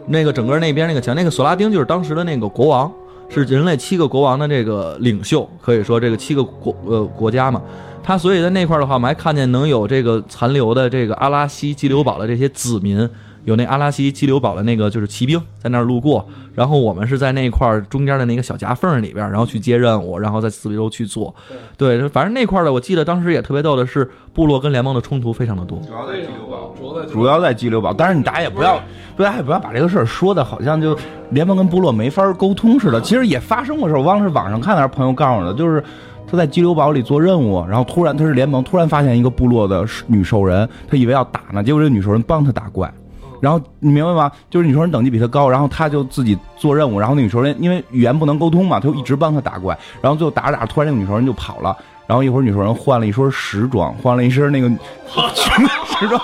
那个整个那边那个墙，那个索拉丁就是当时的那个国王，是人类七个国王的这个领袖，可以说这个七个国呃国家嘛。他所以在那块儿的话，我们还看见能有这个残留的这个阿拉西激流堡的这些子民，有那阿拉西激流堡的那个就是骑兵在那儿路过，然后我们是在那块儿中间的那个小夹缝里边，然后去接任务，然后在四周去做。对，反正那块儿的我记得当时也特别逗的是，部落跟联盟的冲突非常的多。主要在激流堡，主要在主要在激流堡。但是你大家也不要，大家也不要把这个事儿说的好像就联盟跟部落没法沟通似的。其实也发生过事儿，我忘了是网上看的还是朋友告诉我的，就是。他在激流堡里做任务，然后突然他是联盟，突然发现一个部落的女兽人，他以为要打呢，结果这女兽人帮他打怪，然后你明白吗？就是女兽人等级比他高，然后他就自己做任务，然后那女兽人因为语言不能沟通嘛，他就一直帮他打怪，然后最后打着打着，突然那个女兽人就跑了，然后一会儿女兽人换了一身时装，换了一身那个 [laughs] 时装，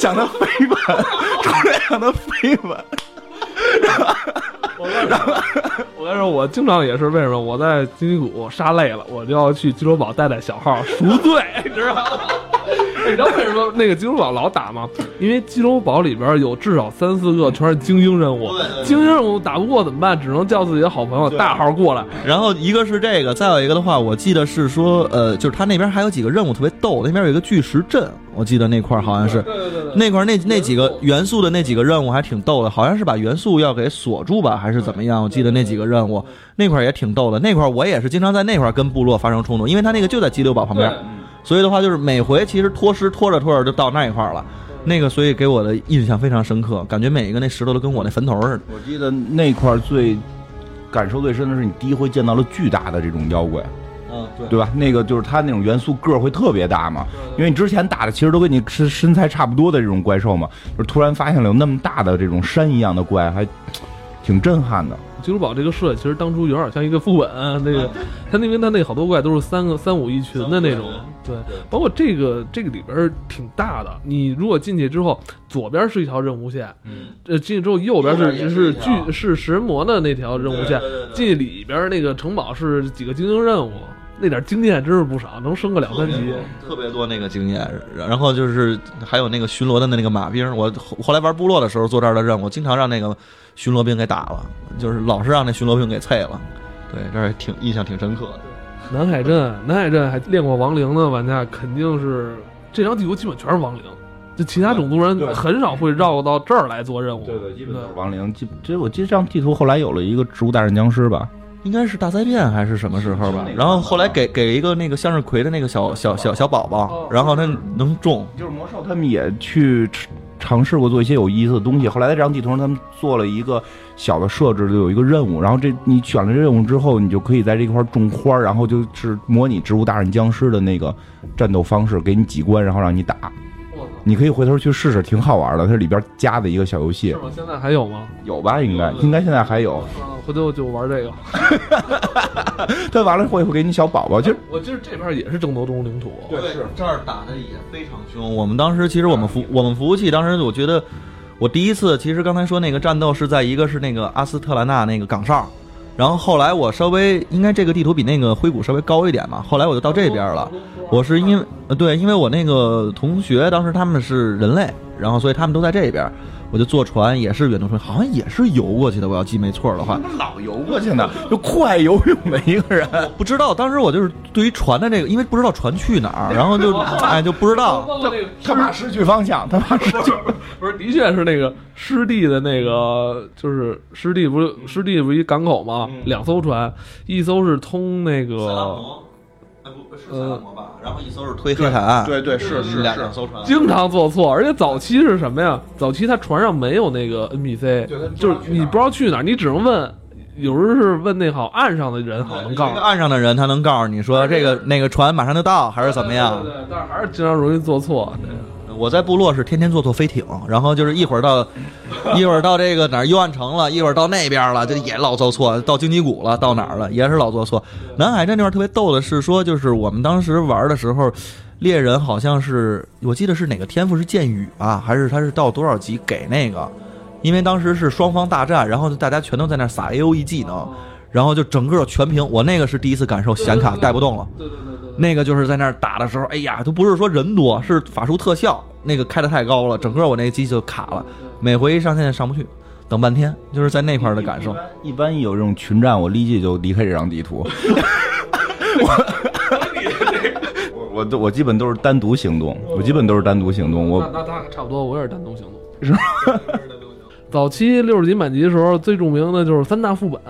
想他飞吻，突然讲他飞吻，然后。我跟你说，我经常也是为什么？我在金鸡谷杀累了，我就要去金州堡带带小号赎罪，你知道吗？[laughs] 你知道为什么那个金州堡老打吗？因为金州堡里边有至少三四个全是精英任务，精英任务打不过怎么办？只能叫自己的好朋友大号过来。然后一个是这个，再有一个的话，我记得是说，呃，就是他那边还有几个任务特别逗，那边有一个巨石阵，我记得那块好像是，对对对，那块那那几个元素的那几个任务还挺逗的，好像是把元素要给锁住吧，还是怎么样？我记得那几个任务那块也挺逗的，那块我也是经常在那块跟部落发生冲突，因为他那个就在激流堡旁边，所以的话就是每回其实拖尸拖着拖着就到那一块了，那个所以给我的印象非常深刻，感觉每一个那石头都跟我那坟头似的。我记得那块最感受最深的是你第一回见到了巨大的这种妖怪。嗯，对对吧？那个就是它那种元素个儿会特别大嘛，因为你之前打的其实都跟你身身材差不多的这种怪兽嘛，就是突然发现了有那么大的这种山一样的怪，还挺震撼的。金珠堡这个设计其实当初有点像一个副本，那个它那边它那好多怪都是三个三五一群的那种，对，包括这个这个里边挺大的。你如果进去之后，左边是一条任务线，嗯，呃，进去之后右边是是巨是食人魔的那条任务线，进去里边那个城堡是几个精英任务。那点经验真是不少，能升个两三级，特别多那个经验。然后就是还有那个巡逻的那个马兵，我后来玩部落的时候做这儿的任务，经常让那个巡逻兵给打了，就是老是让那巡逻兵给啐了。对，这儿挺印象挺深刻的。南海镇，南海镇还练过亡灵的玩家，肯定是这张地图基本全是亡灵，就其他种族人很少会绕到这儿来做任务。对对，基本都是亡灵。基这我记得这张地图后来有了一个植物大战僵尸吧。应该是大灾变还是什么时候吧？然后后来给给一个那个向日葵的那个小小小小宝宝，然后他能种。就是魔兽他们也去尝试过做一些有意思的东西。后来在这张地图上，他们做了一个小的设置，就有一个任务。然后这你选了这任务之后，你就可以在这块种花，然后就是模拟植物大战僵尸的那个战斗方式，给你几关，然后让你打。你可以回头去试试，挺好玩的。它里边加的一个小游戏。是吗？现在还有吗？有吧？应该应该现在还有。回头就玩这个，[laughs] 他完了会会给你小宝宝，就我记得这边也是争夺中领土，对，是这儿打的也非常凶。我们当时其实我们服我们服务器当时我觉得我第一次其实刚才说那个战斗是在一个是那个阿斯特兰纳那个岗哨，然后后来我稍微应该这个地图比那个灰谷稍微高一点嘛，后来我就到这边了。我是因为对，因为我那个同学当时他们是人类，然后所以他们都在这边。我就坐船，也是远东船，好像也是游过去的。我要记没错的话，老游过去呢，就酷爱游泳的一个人。不知道，当时我就是对于船的这个，因为不知道船去哪儿，然后就 [laughs] 哎就不知道。他怕失去方向，他怕失去。不是，的确是那个湿地的那个，就是湿地不是湿地不是一港口吗？两艘船，一艘是通那个。是萨拉摩吧，然后一艘是推黑海岸，对对是是两两艘船，经常做错，而且早期是什么呀？早期他船上没有那个 NPC，就是你不知道去哪儿，你只能问，有时候是问那好岸上的人，好能告诉岸上的人，他能告诉你说这个那个船马上就到，还是怎么样？对，但是还是经常容易做错。我在部落是天天坐坐飞艇，然后就是一会儿到，[laughs] 一会儿到这个哪儿幽暗城了，一会儿到那边了，就也老做错。到荆棘谷了，到哪儿了，也是老做错。南海镇那块特别逗的是说，就是我们当时玩的时候，猎人好像是我记得是哪个天赋是剑雨吧，还是他是到多少级给那个？因为当时是双方大战，然后大家全都在那撒 A O E 技能，然后就整个全屏。我那个是第一次感受显卡带不动了。对对对。那个就是在那儿打的时候，哎呀，都不是说人多，是法术特效，那个开的太高了，整个我那个机就卡了，每回一上线上不去，等半天，就是在那块的感受。一般一有这种群战，我立即就离开这张地图。[laughs] 我我我我基本都是单独行动，我基本都是单独行动。我那那差不多，我也是单独行动。是吧？[laughs] 早期六十级满级的时候，最著名的就是三大副本，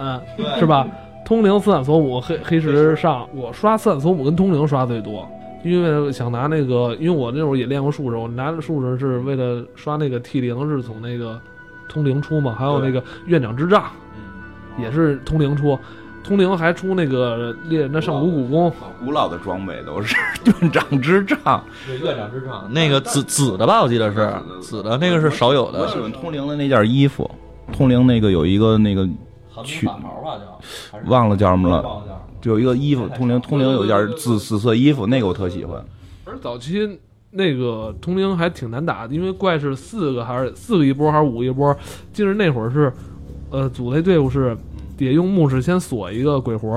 是吧？通灵、斯坦索姆、黑黑石上。我刷斯坦索姆跟通灵刷最多，因为想拿那个，因为我那会儿也练过术士，我拿术士是为了刷那个 T 零，是从那个通灵出嘛，还有那个院长之杖，也是通灵出。通灵还出那个猎人的上古古弓，古老的装备都是院长之杖。院长之杖，那个紫紫的吧，我记得是。紫的，那个是少有的。我喜欢通灵的那件衣服，通灵那个有一个那个去吧叫，忘了叫什么了，就有一个衣服，通灵通灵有一件紫紫色衣服，那个我特喜欢。而早期那个通灵还挺难打的，因为怪是四个还是四个一波还是五个一波？记得那会儿是，呃，组那队伍是。得用牧师先锁一个鬼魂，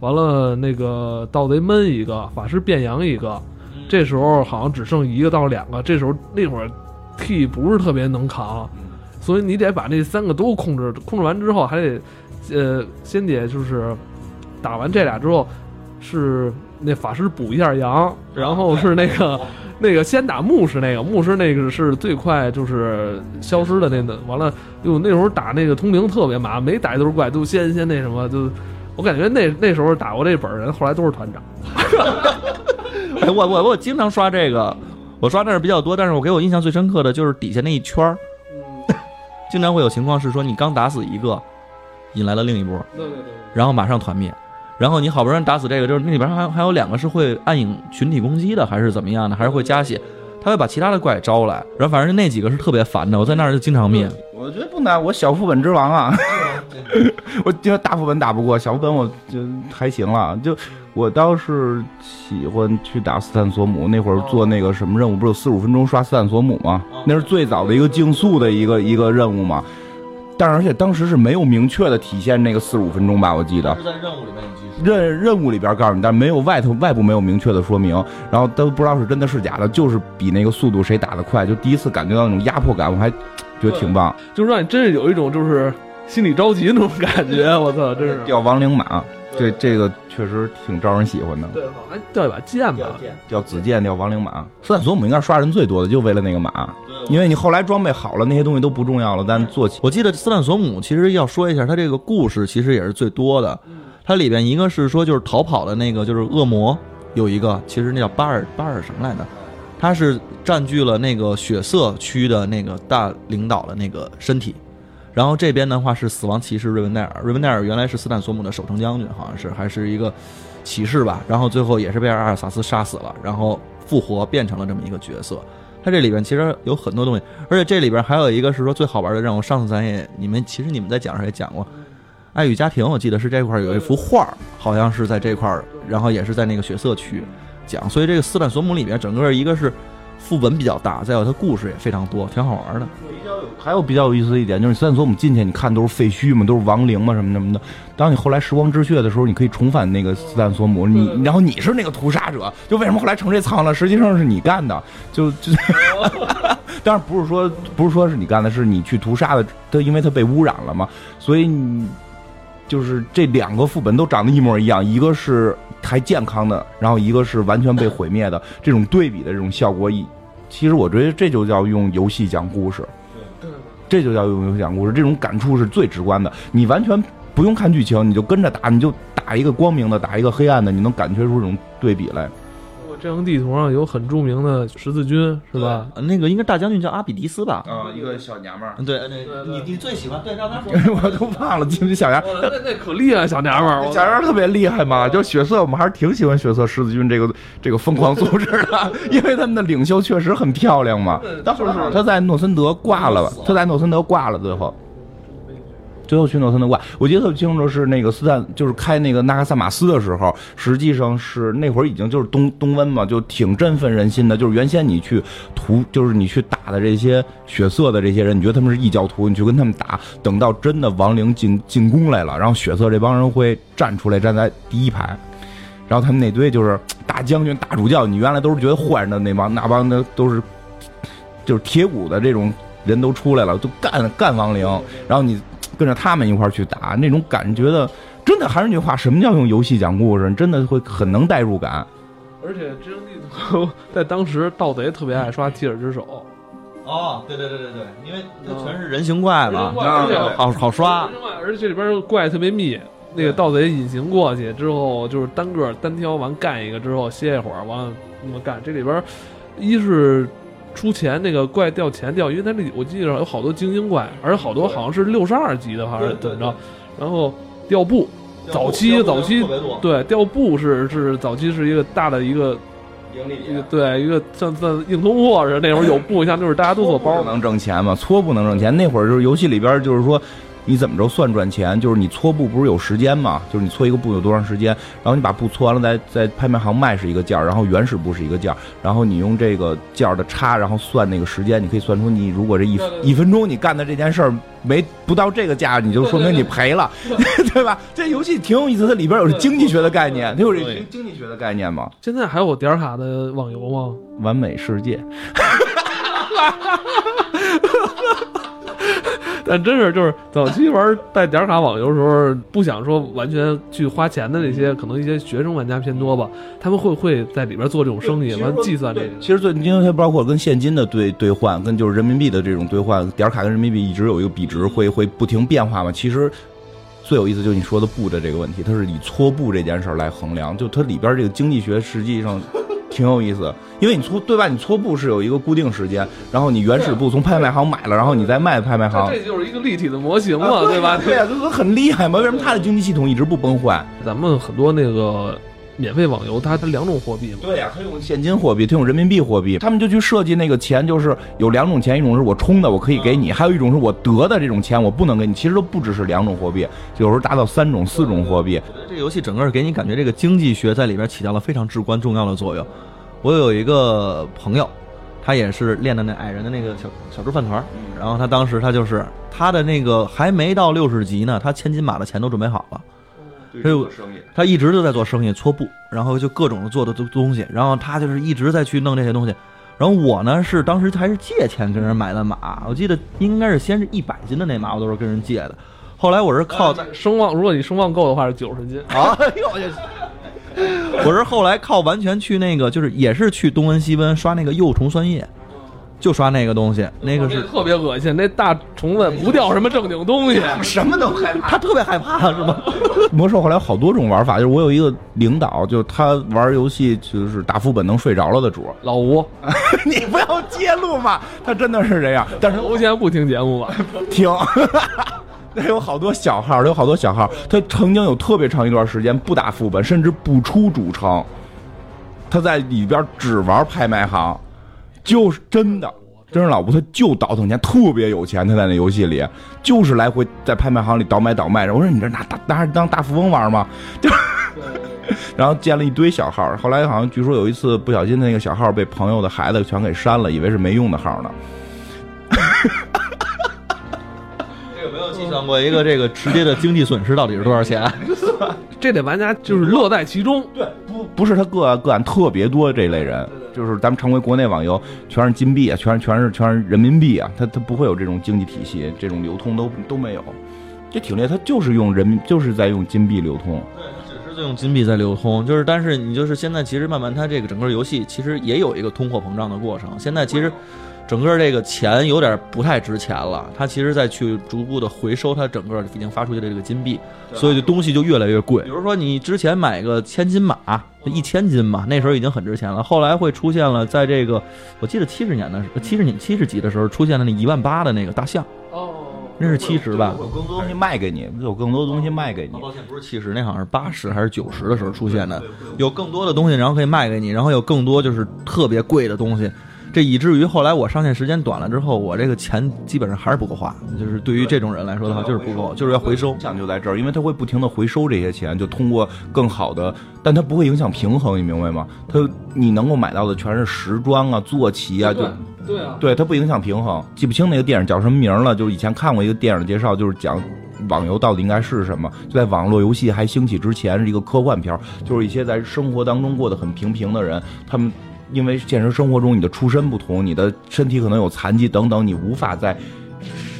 完了那个盗贼闷一个，法师变羊一个，这时候好像只剩一个到两个。这时候那会儿 T 不是特别能扛，所以你得把那三个都控制，控制完之后还得，呃，先得就是打完这俩之后，是那法师补一下羊，然后是那个。那个先打牧师，那个牧师那个是最快就是消失的那个。完了，哟，那时候打那个通灵特别麻烦，每打一都是怪，都先先那什么，就我感觉那那时候打过这本人，后来都是团长。我我我经常刷这个，我刷那是比较多，但是我给我印象最深刻的就是底下那一圈儿，[laughs] 经常会有情况是说你刚打死一个，引来了另一波，对对对，然后马上团灭。然后你好不容易打死这个，就是那里边还还有两个是会暗影群体攻击的，还是怎么样的？还是会加血？他会把其他的怪招来，然后反正那几个是特别烦的，我在那儿就经常灭。我觉得不难，我小副本之王啊，[laughs] 我觉得大副本打不过，小副本我就还行了。就我倒是喜欢去打斯坦索姆，那会儿做那个什么任务，不是有四十五分钟刷斯坦索姆吗？那是最早的一个竞速的一个一个任务嘛。但是而且当时是没有明确的体现那个四十五分钟吧，我记得。是在任务里面。任任务里边告诉你，但没有外头外部没有明确的说明，然后都不知道是真的是假的，就是比那个速度谁打得快，就第一次感觉到那种压迫感，我还觉得挺棒，就是让你真是有一种就是心里着急那种感觉，我操，真是掉亡灵马，这这个确实挺招人喜欢的。对，还掉一把剑吧，叫紫剑，叫亡灵马。斯坦索姆应该刷人最多的，就为了那个马，因为你后来装备好了，那些东西都不重要了，但做起。我记得斯坦索姆其实要说一下，他这个故事其实也是最多的。它里边一个是说就是逃跑的那个就是恶魔，有一个其实那叫巴尔巴尔什么来着，他是占据了那个血色区的那个大领导的那个身体，然后这边的话是死亡骑士瑞文奈尔，瑞文奈尔原来是斯坦索姆的守城将军，好像是还是一个骑士吧，然后最后也是被阿尔萨斯杀死了，然后复活变成了这么一个角色。它这里边其实有很多东西，而且这里边还有一个是说最好玩的任务，上次咱也你们其实你们在讲上也讲过。爱与家庭，我记得是这块有一幅画，好像是在这块儿，然后也是在那个血色区讲。所以这个斯坦索姆里面，整个一个是副本比较大，再有它故事也非常多，挺好玩的。还有比较有意思的一点就是，斯坦索姆进去你看都是废墟嘛，都是亡灵嘛，什么什么的。当你后来时光之穴的时候，你可以重返那个斯坦索姆，你然后你是那个屠杀者，就为什么后来成这仓了？实际上是你干的，就就 [laughs] [laughs] 当然不是说不是说是你干的，是你去屠杀的，他因为它被污染了嘛，所以你。就是这两个副本都长得一模一样，一个是还健康的，然后一个是完全被毁灭的。这种对比的这种效果，一其实我觉得这就叫用游戏讲故事，这就叫用游戏讲故事。这种感触是最直观的，你完全不用看剧情，你就跟着打，你就打一个光明的，打一个黑暗的，你能感觉出这种对比来。这张地图上有很著名的十字军，是吧？那个应该大将军叫阿比迪斯吧？啊，一个小娘们儿。对，那你你最喜欢？对，让他说。[laughs] 我都忘了，记不小娘？那那可厉害，小娘们儿。小娘们儿特别厉害嘛，就血色，我们还是挺喜欢血色十字军这个这个疯狂组织的，[laughs] 因为他们的领袖确实很漂亮嘛。当时他在诺森德挂了，他在诺森德挂了，最后。最后去诺森德挂，我记得特别清楚，是那个斯坦，就是开那个纳克萨马斯的时候，实际上是那会儿已经就是冬冬温嘛，就挺振奋人心的。就是原先你去屠，就是你去打的这些血色的这些人，你觉得他们是异教徒，你去跟他们打，等到真的亡灵进进攻来了，然后血色这帮人会站出来，站在第一排，然后他们那堆就是大将军、大主教，你原来都是觉得坏人的那帮，那帮的都是就是铁骨的这种人都出来了，就干干亡灵，然后你。跟着他们一块儿去打，那种感觉的，真的还是那句话，什么叫用游戏讲故事？真的会很能代入感。而且真地图 [laughs] 在当时盗贼特别爱刷提尔之手，哦，对对对对对，因为它全是人形怪嘛，啊对好好刷。而且这里边怪特别密，那个盗贼隐形过去之后，就是单个单挑完干一个之后歇一会儿，完了那么干。这里边一是出钱，那个怪掉钱掉，因为它这里我记得有好多精英怪，而且好多好像是六十二级的，还是怎么着？然后掉布，早期早期对掉布是是早期是一个大的一个盈利一个对一个像像硬通货似的，那会儿有布，像就是大家都做包不能挣钱嘛，搓布能挣钱。那会儿就是游戏里边就是说，你怎么着算赚钱？就是你搓布不是有时间吗？就是你搓一个布有多长时间，然后你把布搓完了，在在拍卖行卖是一个价儿，然后原始布是一个价儿，然后你用这个价儿的差，然后算那个时间，你可以算出你如果这一对对对一分钟你干的这件事儿没不到这个价，你就说明你赔了，[laughs] 对吧？这游戏挺有意思，它里边有经济学的概念，它有这对经济学的概念吗。现在还有点卡的网游吗？完美世界，[laughs] 但真是就是早期玩带点卡网游的时候，不想说完全去花钱的那些，可能一些学生玩家偏多吧，他们会会在里边做这种生意，完计算这个。其实最因为它包括跟现金的兑兑换，跟就是人民币的这种兑换，点卡跟人民币一直有一个比值，会会不停变化嘛。其实最有意思就是你说的布的这个问题，它是以搓布这件事儿来衡量，就它里边这个经济学实际上挺有意思。因为你搓对吧？你搓布是有一个固定时间，然后你原始布从拍卖行买了，然后你再卖拍卖行这。就是一个立体的模型嘛，啊对吧？对呀、[laughs] 这不很厉害嘛。为什么它的经济系统一直不崩坏？咱们很多那个免费网游，它它两种货币嘛，对呀、它用现金货币，它用人民币货币，他们就去设计那个钱，就是有两种钱，一种是我充的，我可以给你，还有一种是我得的这种钱，我不能给你。其实都不只是两种货币，有时候达到三种、四种货币。这个游戏整个给你感觉这个经济学在里边起到了非常至关重要的作用。我有一个朋友，他也是练的那矮人的那个小小猪饭团儿，然后他当时他就是他的那个还没到六十级呢，他千金马的钱都准备好了。对这个生意，他一直都在做生意，搓布，然后就各种做的东东西，然后他就是一直在去弄这些东西。然后我呢是当时还是借钱跟人买的马，我记得应该是先是一百斤的那马，我都是跟人借的。后来我是靠在声望，如果你声望够的话是九十斤。啊，[laughs] 哎呦我去！[laughs] 我是后来靠完全去那个，就是也是去东温西温刷那个幼虫酸液，就刷那个东西，那个是特别恶心，那大虫子不掉什么正经东西。什么都害怕。他特别害怕是吗？[laughs] 魔兽后来有好多种玩法，就是我有一个领导，就是他玩游戏就是打副本能睡着了的主。老吴，[laughs] 你不要揭露嘛，他真的是这样，但是吴现在不听节目吧？听。[laughs] 那有好多小号，有好多小号，他曾经有特别长一段时间不打副本，甚至不出主城，他在里边只玩拍卖行，就是真的，真是老吴，他就倒腾钱，特别有钱，他在那游戏里就是来回在拍卖行里倒买倒卖。我说你这拿大拿当大富翁玩吗？就。[laughs] 然后建了一堆小号，后来好像据说有一次不小心那个小号被朋友的孩子全给删了，以为是没用的号呢。这有没有计算过一个这个直接的经济损失到底是多少钱？[laughs] 这得玩家就是乐在其中。对，不不是他个案个案特别多这类人，就是咱们常规国内网游全是金币啊，全是全是全是人民币啊，它它不会有这种经济体系，这种流通都都没有，这挺厉害，它就是用人民就是在用金币流通。对，它只是在用金币在流通，就是但是你就是现在其实慢慢它这个整个游戏其实也有一个通货膨胀的过程，现在其实。整个这个钱有点不太值钱了，它其实在去逐步的回收它整个已经发出去的这个金币，所以这东西就越来越贵。比如说你之前买个千金马，一千金嘛，那时候已经很值钱了。后来会出现了，在这个我记得七十年的七十年七十几的时候出现了那一万八的那个大象，哦，那是七十吧？有更多东西卖给你，有更多东西卖给你。抱歉，不是七十，那好像是八十还是九十的时候出现的，有更多的东西，然后可以卖给你，然后有更多就是特别贵的东西。这以至于后来我上线时间短了之后，我这个钱基本上还是不够花。就是对于这种人来说的话，就是不够，就是要回收。讲就在这儿，因为他会不停的回收这些钱，就通过更好的，但他不会影响平衡，你明白吗？他你能够买到的全是时装啊、坐骑啊，就对啊，对它不影响平衡。记不清那个电影叫什么名了，就是以前看过一个电影介绍，就是讲网游到底应该是什么。就在网络游戏还兴起之前，是一个科幻片儿，就是一些在生活当中过得很平平的人，他们。因为现实生活中你的出身不同，你的身体可能有残疾等等，你无法在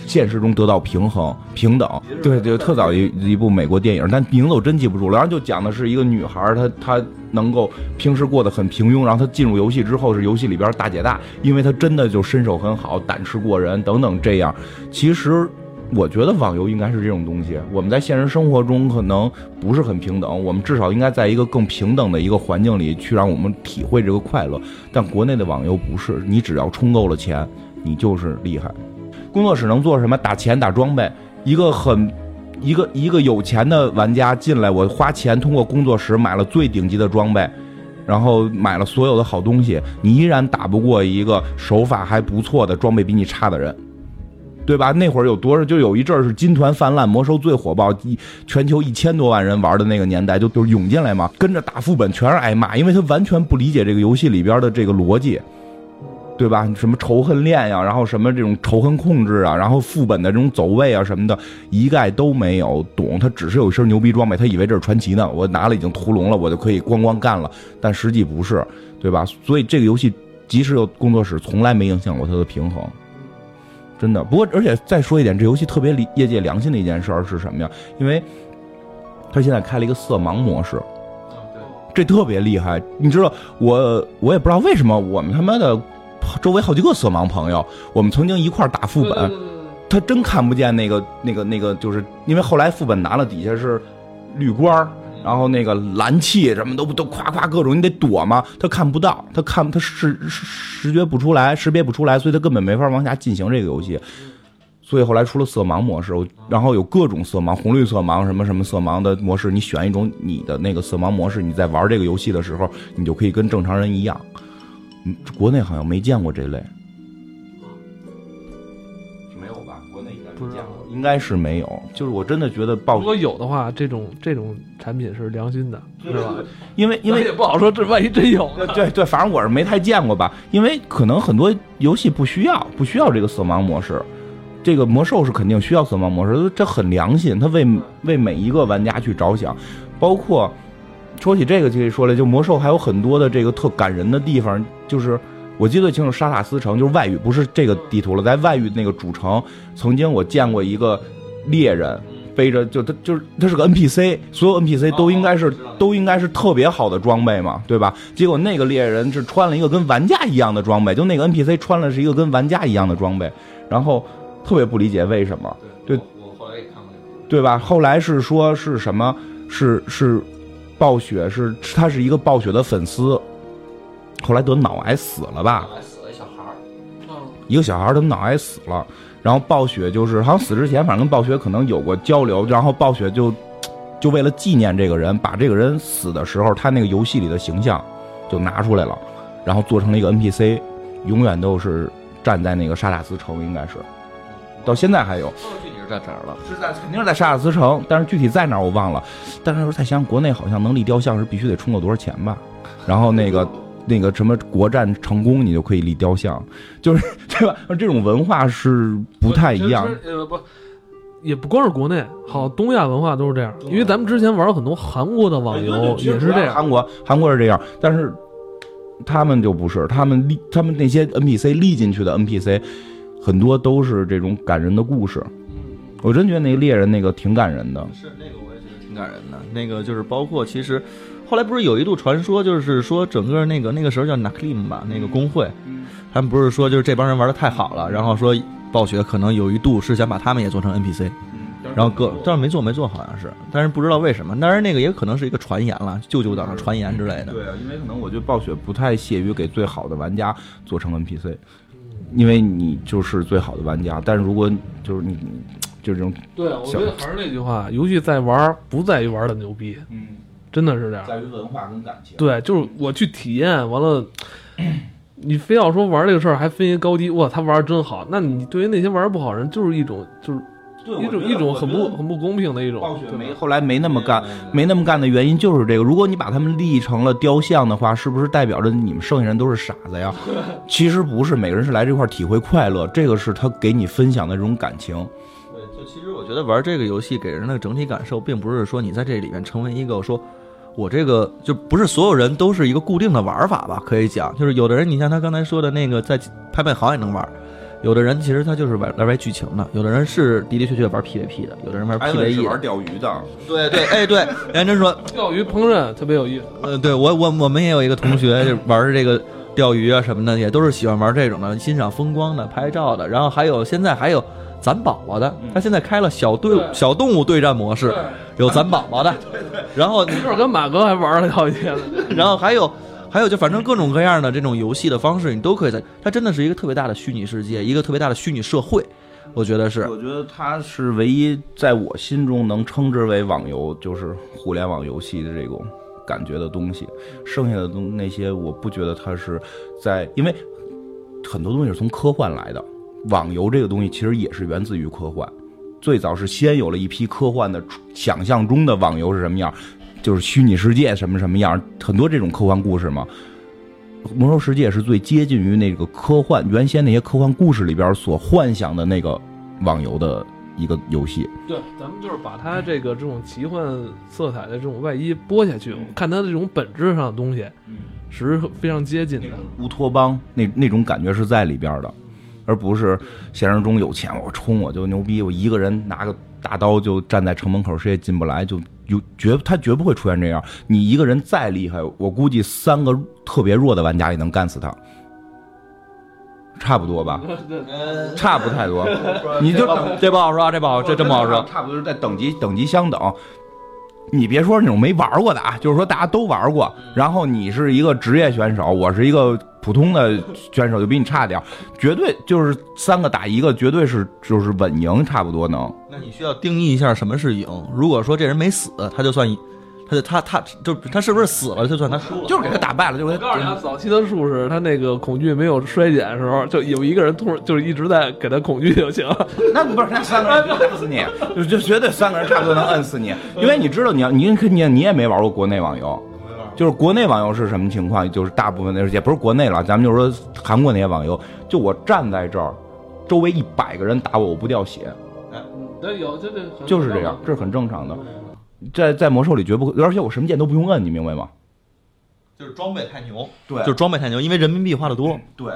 现实中得到平衡、平等。对对，特早一一部美国电影，但名字我真记不住了。然后就讲的是一个女孩，她她能够平时过得很平庸，然后她进入游戏之后是游戏里边大姐大，因为她真的就身手很好，胆识过人等等这样。其实。我觉得网游应该是这种东西。我们在现实生活中可能不是很平等，我们至少应该在一个更平等的一个环境里去让我们体会这个快乐。但国内的网游不是，你只要充够了钱，你就是厉害。工作室能做什么？打钱打装备。一个很，一个一个有钱的玩家进来，我花钱通过工作室买了最顶级的装备，然后买了所有的好东西，你依然打不过一个手法还不错的装备比你差的人。对吧？那会儿有多少？就有一阵儿是金团泛滥，魔兽最火爆，一全球一千多万人玩的那个年代，就就涌进来嘛，跟着打副本全是挨骂，因为他完全不理解这个游戏里边的这个逻辑，对吧？什么仇恨链呀，然后什么这种仇恨控制啊，然后副本的这种走位啊什么的，一概都没有懂。他只是有一身牛逼装备，他以为这是传奇呢。我拿了已经屠龙了，我就可以咣咣干了，但实际不是，对吧？所以这个游戏即使有工作室，从来没影响过它的平衡。真的，不过而且再说一点，这游戏特别业界良心的一件事儿是什么呀？因为他现在开了一个色盲模式，这特别厉害。你知道，我我也不知道为什么，我们他妈的周围好几个色盲朋友，我们曾经一块儿打副本，他真看不见那个那个那个，就是因为后来副本拿了底下是绿光儿。然后那个蓝气什么都都夸夸各种，你得躲嘛，他看不到，他看他视视觉不出来，识别不出来，所以他根本没法往下进行这个游戏。所以后来出了色盲模式，然后有各种色盲，红绿色盲什么什么色盲的模式，你选一种你的那个色盲模式，你在玩这个游戏的时候，你就可以跟正常人一样。嗯，国内好像没见过这类。应该是没有，就是我真的觉得暴如果有的话，这种这种产品是良心的，是吧？因为因为也不好说，这万一真有呢，对对，反正我是没太见过吧。因为可能很多游戏不需要不需要这个色盲模式，这个魔兽是肯定需要色盲模式，这很良心，他为为每一个玩家去着想。包括说起这个就可以说了，就魔兽还有很多的这个特感人的地方，就是。我记得最清楚，沙塔斯城就是外域，不是这个地图了，在外域那个主城，曾经我见过一个猎人背着，就他就是他是个 NPC，所有 NPC 都应该是都应该是特别好的装备嘛，对吧？结果那个猎人是穿了一个跟玩家一样的装备，就那个 NPC 穿了是一个跟玩家一样的装备，然后特别不理解为什么，对，我后来也看过那对吧？后来是说是什么？是是暴雪是他是一个暴雪的粉丝。后来得脑癌死了吧？死了一小孩儿，一个小孩儿得脑癌死了。然后暴雪就是好像死之前，反正跟暴雪可能有过交流。然后暴雪就就为了纪念这个人，把这个人死的时候他那个游戏里的形象就拿出来了，然后做成了一个 NPC，永远都是站在那个沙塔斯城，应该是到现在还有。具体是在哪儿了？是在肯定是在沙塔斯城，但是具体在哪儿我忘了。但是再想想，国内好像能立雕像是必须得充够多少钱吧？然后那个。那个什么国战成功，你就可以立雕像，就是 [laughs] 对吧？这种文化是不太一样。呃不，也不光是国内，好东亚文化都是这样。因为咱们之前玩很多韩国的网游也是这样。韩国韩国是这样，但是他们就不是，他们立他们那些 NPC 立进去的 NPC 很多都是这种感人的故事。我真觉得那个猎人那个挺感人的。是那个我也觉得挺感人的。那个就是包括其实。后来不是有一度传说，就是说整个那个那个时候叫 Naklim 吧，那个工会，他们不是说就是这帮人玩的太好了，然后说暴雪可能有一度是想把他们也做成 NPC，然后各但是没做没做好像是，但是不知道为什么，当然那个也可能是一个传言了，舅舅党的传言之类的。对啊，因为可能我觉得暴雪不太屑于给最好的玩家做成 NPC，因为你就是最好的玩家，但是如果就是你就是这种，对，我觉得还是那句话，游戏在玩不在于玩的牛逼，嗯。真的是这样，在于文化跟感情。对，就是我去体验完了，[clears throat] 你非要说玩这个事儿还分一高低，哇，他玩真好。那你对于那些玩不好人，就是一种就是一种一种很不很不公平的一种。暴雪没后来没那么干，没那么干的原因就是这个。如果你把他们立成了雕像的话，是不是代表着你们剩下人都是傻子呀？[laughs] 其实不是，每个人是来这块体会快乐，这个是他给你分享的这种感情。对，就其实我觉得玩这个游戏给人的整体感受，并不是说你在这里面成为一个说。我这个就不是所有人都是一个固定的玩法吧？可以讲，就是有的人，你像他刚才说的那个，在拍卖行也能玩，有的人其实他就是玩来玩剧情的，有的人是的的确确玩 PVP 的，有的人玩 PVE 玩。钓鱼的，对对，哎对，杨真说，钓鱼烹饪特别有意思。呃，对我我我们也有一个同学就玩这个钓鱼啊什么的，也都是喜欢玩这种的，欣赏风光的、拍照的。然后还有现在还有攒宝宝的，他现在开了小队对小动物对战模式，有攒宝宝的，[laughs] 然后一会儿跟马哥还玩了好几天呢。[laughs] 然后还有还有就反正各种各样的这种游戏的方式，你都可以在。它真的是一个特别大的虚拟世界，一个特别大的虚拟社会，我觉得是。我觉得它是唯一在我心中能称之为网游，就是互联网游戏的这种感觉的东西。剩下的东那些，我不觉得它是在，因为很多东西是从科幻来的。网游这个东西其实也是源自于科幻，最早是先有了一批科幻的想象中的网游是什么样，就是虚拟世界什么什么样，很多这种科幻故事嘛。魔兽世界是最接近于那个科幻原先那些科幻故事里边所幻想的那个网游的一个游戏。对，咱们就是把它这个这种奇幻色彩的这种外衣剥下去，看它的这种本质上的东西，是非常接近的。乌托邦那那种感觉是在里边的，而不是现实中有钱我冲我就牛逼，我一个人拿个大刀就站在城门口，谁也进不来，就有绝他绝不会出现这样。你一个人再厉害，我估计三个特别弱的玩家也能干死他。差不多吧，[laughs] 差不太多，[laughs] 你就等这不好说，这不好，这真不好说。差不多是在等级等级相等。你别说那种没玩过的啊，就是说大家都玩过，然后你是一个职业选手，我是一个普通的选手，就比你差点，绝对就是三个打一个，绝对是就是稳赢，差不多能。那你需要定义一下什么是赢。如果说这人没死，他就算，他就他他就他是不是死了就算他输了？就是给他打败了，就我告诉你。早期的术士，他那个恐惧没有衰减的时候，就有一个人突然就是一直在给他恐惧就行。[laughs] 那不是那三个人就摁死你，就就绝对三个人差不多能摁死你，因为你知道你要你你你也没玩过国内网游，就是国内网游是什么情况？就是大部分的也不是国内了，咱们就是说韩国那些网游，就我站在这儿，周围一百个人打我，我不掉血，那有这这就是这样，这是很正常的。在在魔兽里绝不会，而且我什么键都不用摁，你明白吗？就是装备太牛，对就是装备太牛，因为人民币花的多。对，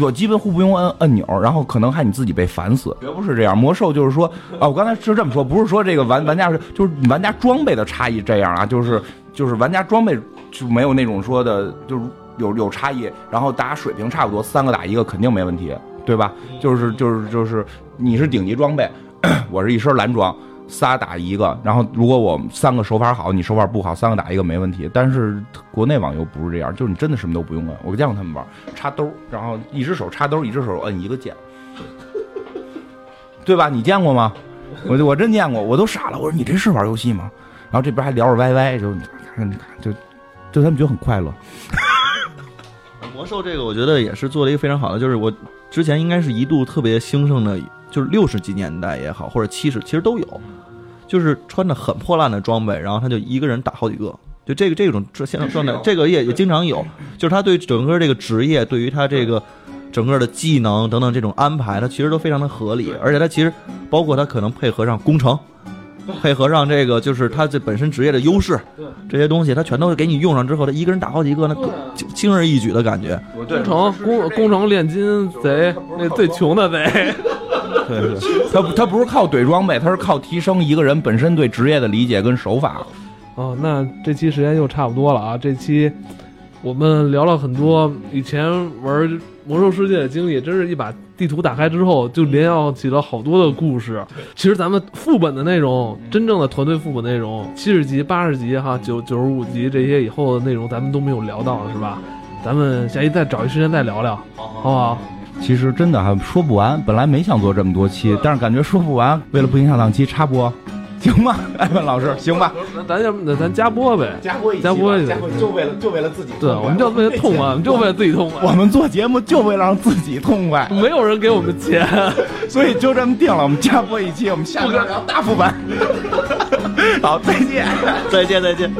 我基本乎不用摁按钮，然后可能还你自己被烦死，绝不是这样。魔兽就是说啊，我刚才是这么说，不是说这个玩玩家是就是玩家装备的差异这样啊，就是就是玩家装备就没有那种说的，就是有有差异，然后大家水平差不多，三个打一个肯定没问题，对吧？就是就是就是你是顶级装备，[coughs] 我是一身蓝装。仨打一个，然后如果我三个手法好，你手法不好，三个打一个没问题。但是国内网游不是这样，就是你真的什么都不用摁。我见过他们玩，插兜，然后一只手插兜，一只手摁一个键，对吧？你见过吗？我我真见过，我都傻了。我说你这是玩游戏吗？然后这边还聊着歪歪，就就就他们觉得很快乐。[laughs] 魔兽这个我觉得也是做了一个非常好的，就是我之前应该是一度特别兴盛的，就是六十几年代也好，或者七十，其实都有，就是穿着很破烂的装备，然后他就一个人打好几个，就这个这种这现在状态，这个也也经常有，就是他对整个这个职业，对于他这个整个的技能等等这种安排，他其实都非常的合理，而且他其实包括他可能配合上工程。配合上这个，就是他这本身职业的优势，这些东西他全都给你用上之后，他一个人打好几个，那轻轻而易举的感觉。工程工工程炼金贼，那最穷的贼。[laughs] [laughs] 对对，他他不是靠怼装备，他是靠提升一个人本身对职业的理解跟手法。哦，那这期时间就差不多了啊！这期我们聊了很多以前玩魔兽世界的经历，真是一把地图打开之后，就联想起了好多的故事。其实咱们副本的内容，真正的团队副本内容，七十级、八十级哈，九九十五级这些以后的内容，咱们都没有聊到，是吧？咱们下期再找一时间再聊聊，好不好？其实真的还说不完，本来没想做这么多期，但是感觉说不完，为了不影响档期插播，[laughs] 行吗？艾 [laughs] 文老师，行吧？那咱要那咱加播呗，加播一期加播一期加播就为了就为了自己对，我们就为了痛快，我们就为了自己痛快。我们做节目就为了让自己痛快，没有人给我们钱，[laughs] 所以就这么定了。我们加播一期，我们下个聊大副本。好，再见。再见，再见。